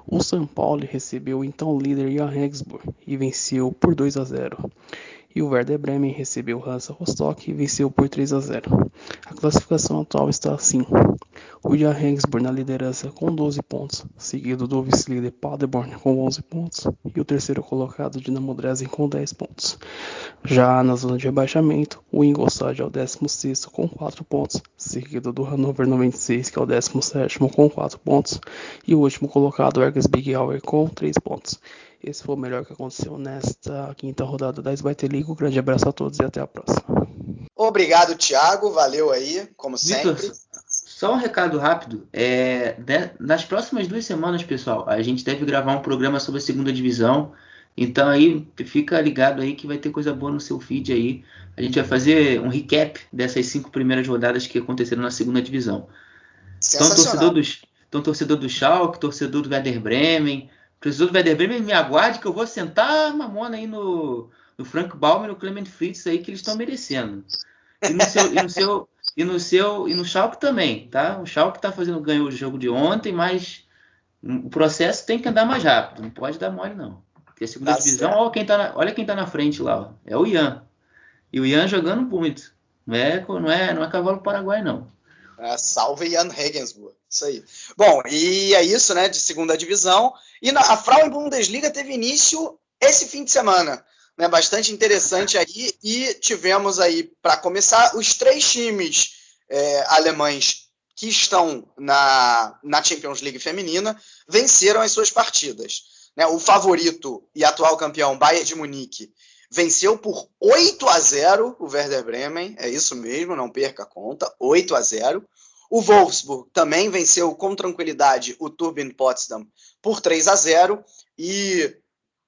O São Paulo recebeu o então líder Jan Regensburg e venceu por 2 a 0 e o Werder Bremen recebeu o Hansa Rostock e venceu por 3 a 0. A classificação atual está assim: o Regensburg na liderança com 12 pontos, seguido do vice-líder Paderborn com 11 pontos e o terceiro colocado Dinamo Dresden com 10 pontos. Já na zona de rebaixamento, o Ingolstadt é o 16 com 4 pontos, seguido do Hannover 96 que é o 17 com 4 pontos e o último colocado Ergas Big com 3 pontos. Esse foi o melhor que aconteceu nesta quinta rodada da Sbyte League. Um grande abraço a todos e até a próxima. Obrigado, Thiago. Valeu aí, como sempre. Victor, só um recado rápido. É, de, nas próximas duas semanas, pessoal, a gente deve gravar um programa sobre a segunda divisão. Então aí fica ligado aí que vai ter coisa boa no seu feed aí. A gente vai fazer um recap dessas cinco primeiras rodadas que aconteceram na segunda divisão. Então torcedor do, então, torcedor do Schalke, torcedor do Werder Bremen, Torcedor do Werder Bremen, me aguarde que eu vou sentar a mamona aí no, no Frank Baumer e no Clement Fritz aí que eles estão merecendo. E no seu, e no seu, e no seu, e no Schalke também, tá? O Schalke tá fazendo ganhou o jogo de ontem, mas o processo tem que andar mais rápido, não pode dar mole não. Porque a segunda tá divisão, olha quem, tá na, olha quem tá na frente lá, ó, é o Ian. E o Ian jogando muito. Não é, não é, não é cavalo paraguai não. É, salve Jan Regensburg. Isso aí. Bom, e é isso, né, de segunda divisão. E na, a Frauen Bundesliga teve início esse fim de semana, né, bastante interessante aí. E tivemos aí, para começar, os três times é, alemães que estão na, na Champions League feminina venceram as suas partidas. Né, o favorito e atual campeão Bayern de Munique venceu por 8 a 0 o Werder Bremen, é isso mesmo, não perca a conta, 8 a 0. O Wolfsburg também venceu com tranquilidade o Turbine Potsdam por 3 a 0 e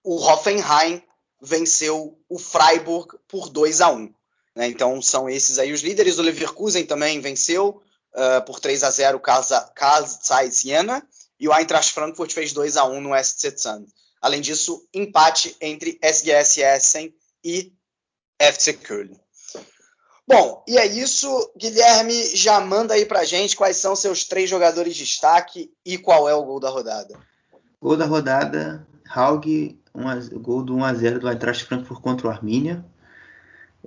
o Hoffenheim venceu o Freiburg por 2 a 1. Né? Então são esses aí os líderes. O Leverkusen também venceu uh, por 3 a 0 o Karl Zeiss Jena e o Eintracht Frankfurt fez 2 a 1 no SC Sand. Além disso, empate entre SGS Essen e FC Köln. Bom, e é isso. Guilherme, já manda aí pra gente quais são seus três jogadores de destaque e qual é o gol da rodada. Gol da rodada, Haug, um, gol do 1x0 do Eintracht Frankfurt contra o Armínia.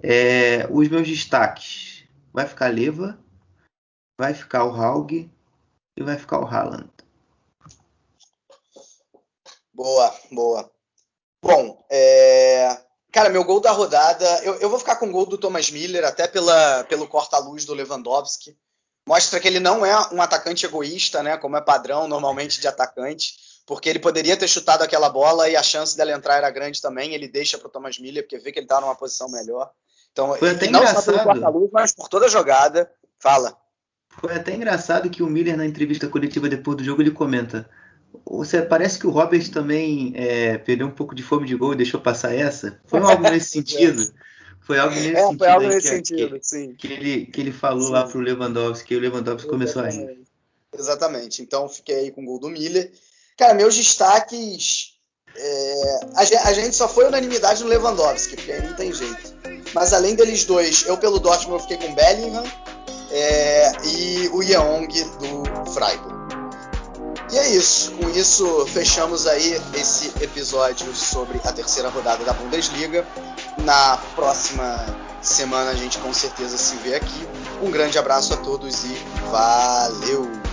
É, os meus destaques, vai ficar Leva, vai ficar o Haug e vai ficar o Haaland. Boa, boa. Bom, é... cara, meu gol da rodada, eu, eu, vou ficar com o gol do Thomas Miller, até pela, pelo corta-luz do Lewandowski. Mostra que ele não é um atacante egoísta, né? Como é padrão normalmente de atacante, porque ele poderia ter chutado aquela bola e a chance dela entrar era grande também. Ele deixa para o Thomas Miller, porque vê que ele está numa posição melhor. Então, Foi até não engraçado. só pelo corta-luz, mas por toda a jogada. Fala. Foi até engraçado que o Miller, na entrevista coletiva depois do jogo, ele comenta: você, parece que o Robert também é, perdeu um pouco de fome de gol e deixou passar essa. Foi algo nesse [LAUGHS] sentido. Foi algo nesse é, sentido. Algo nesse que, sentido, que, sim. Que ele, que ele falou sim. lá pro Lewandowski, e o Lewandowski começou a rir. Exatamente. Então fiquei aí com o gol do Miller. Cara, meus destaques. É, a, gente, a, gente, só foi unanimidade no Lewandowski, porque aí não tem jeito. Mas além deles dois, eu pelo Dortmund eu fiquei com Bellingham é, e o Yeong do Freiburg. E é isso. Com isso, fechamos aí esse episódio sobre a terceira rodada da Bundesliga. Na próxima semana a gente com certeza se vê aqui. Um grande abraço a todos e valeu!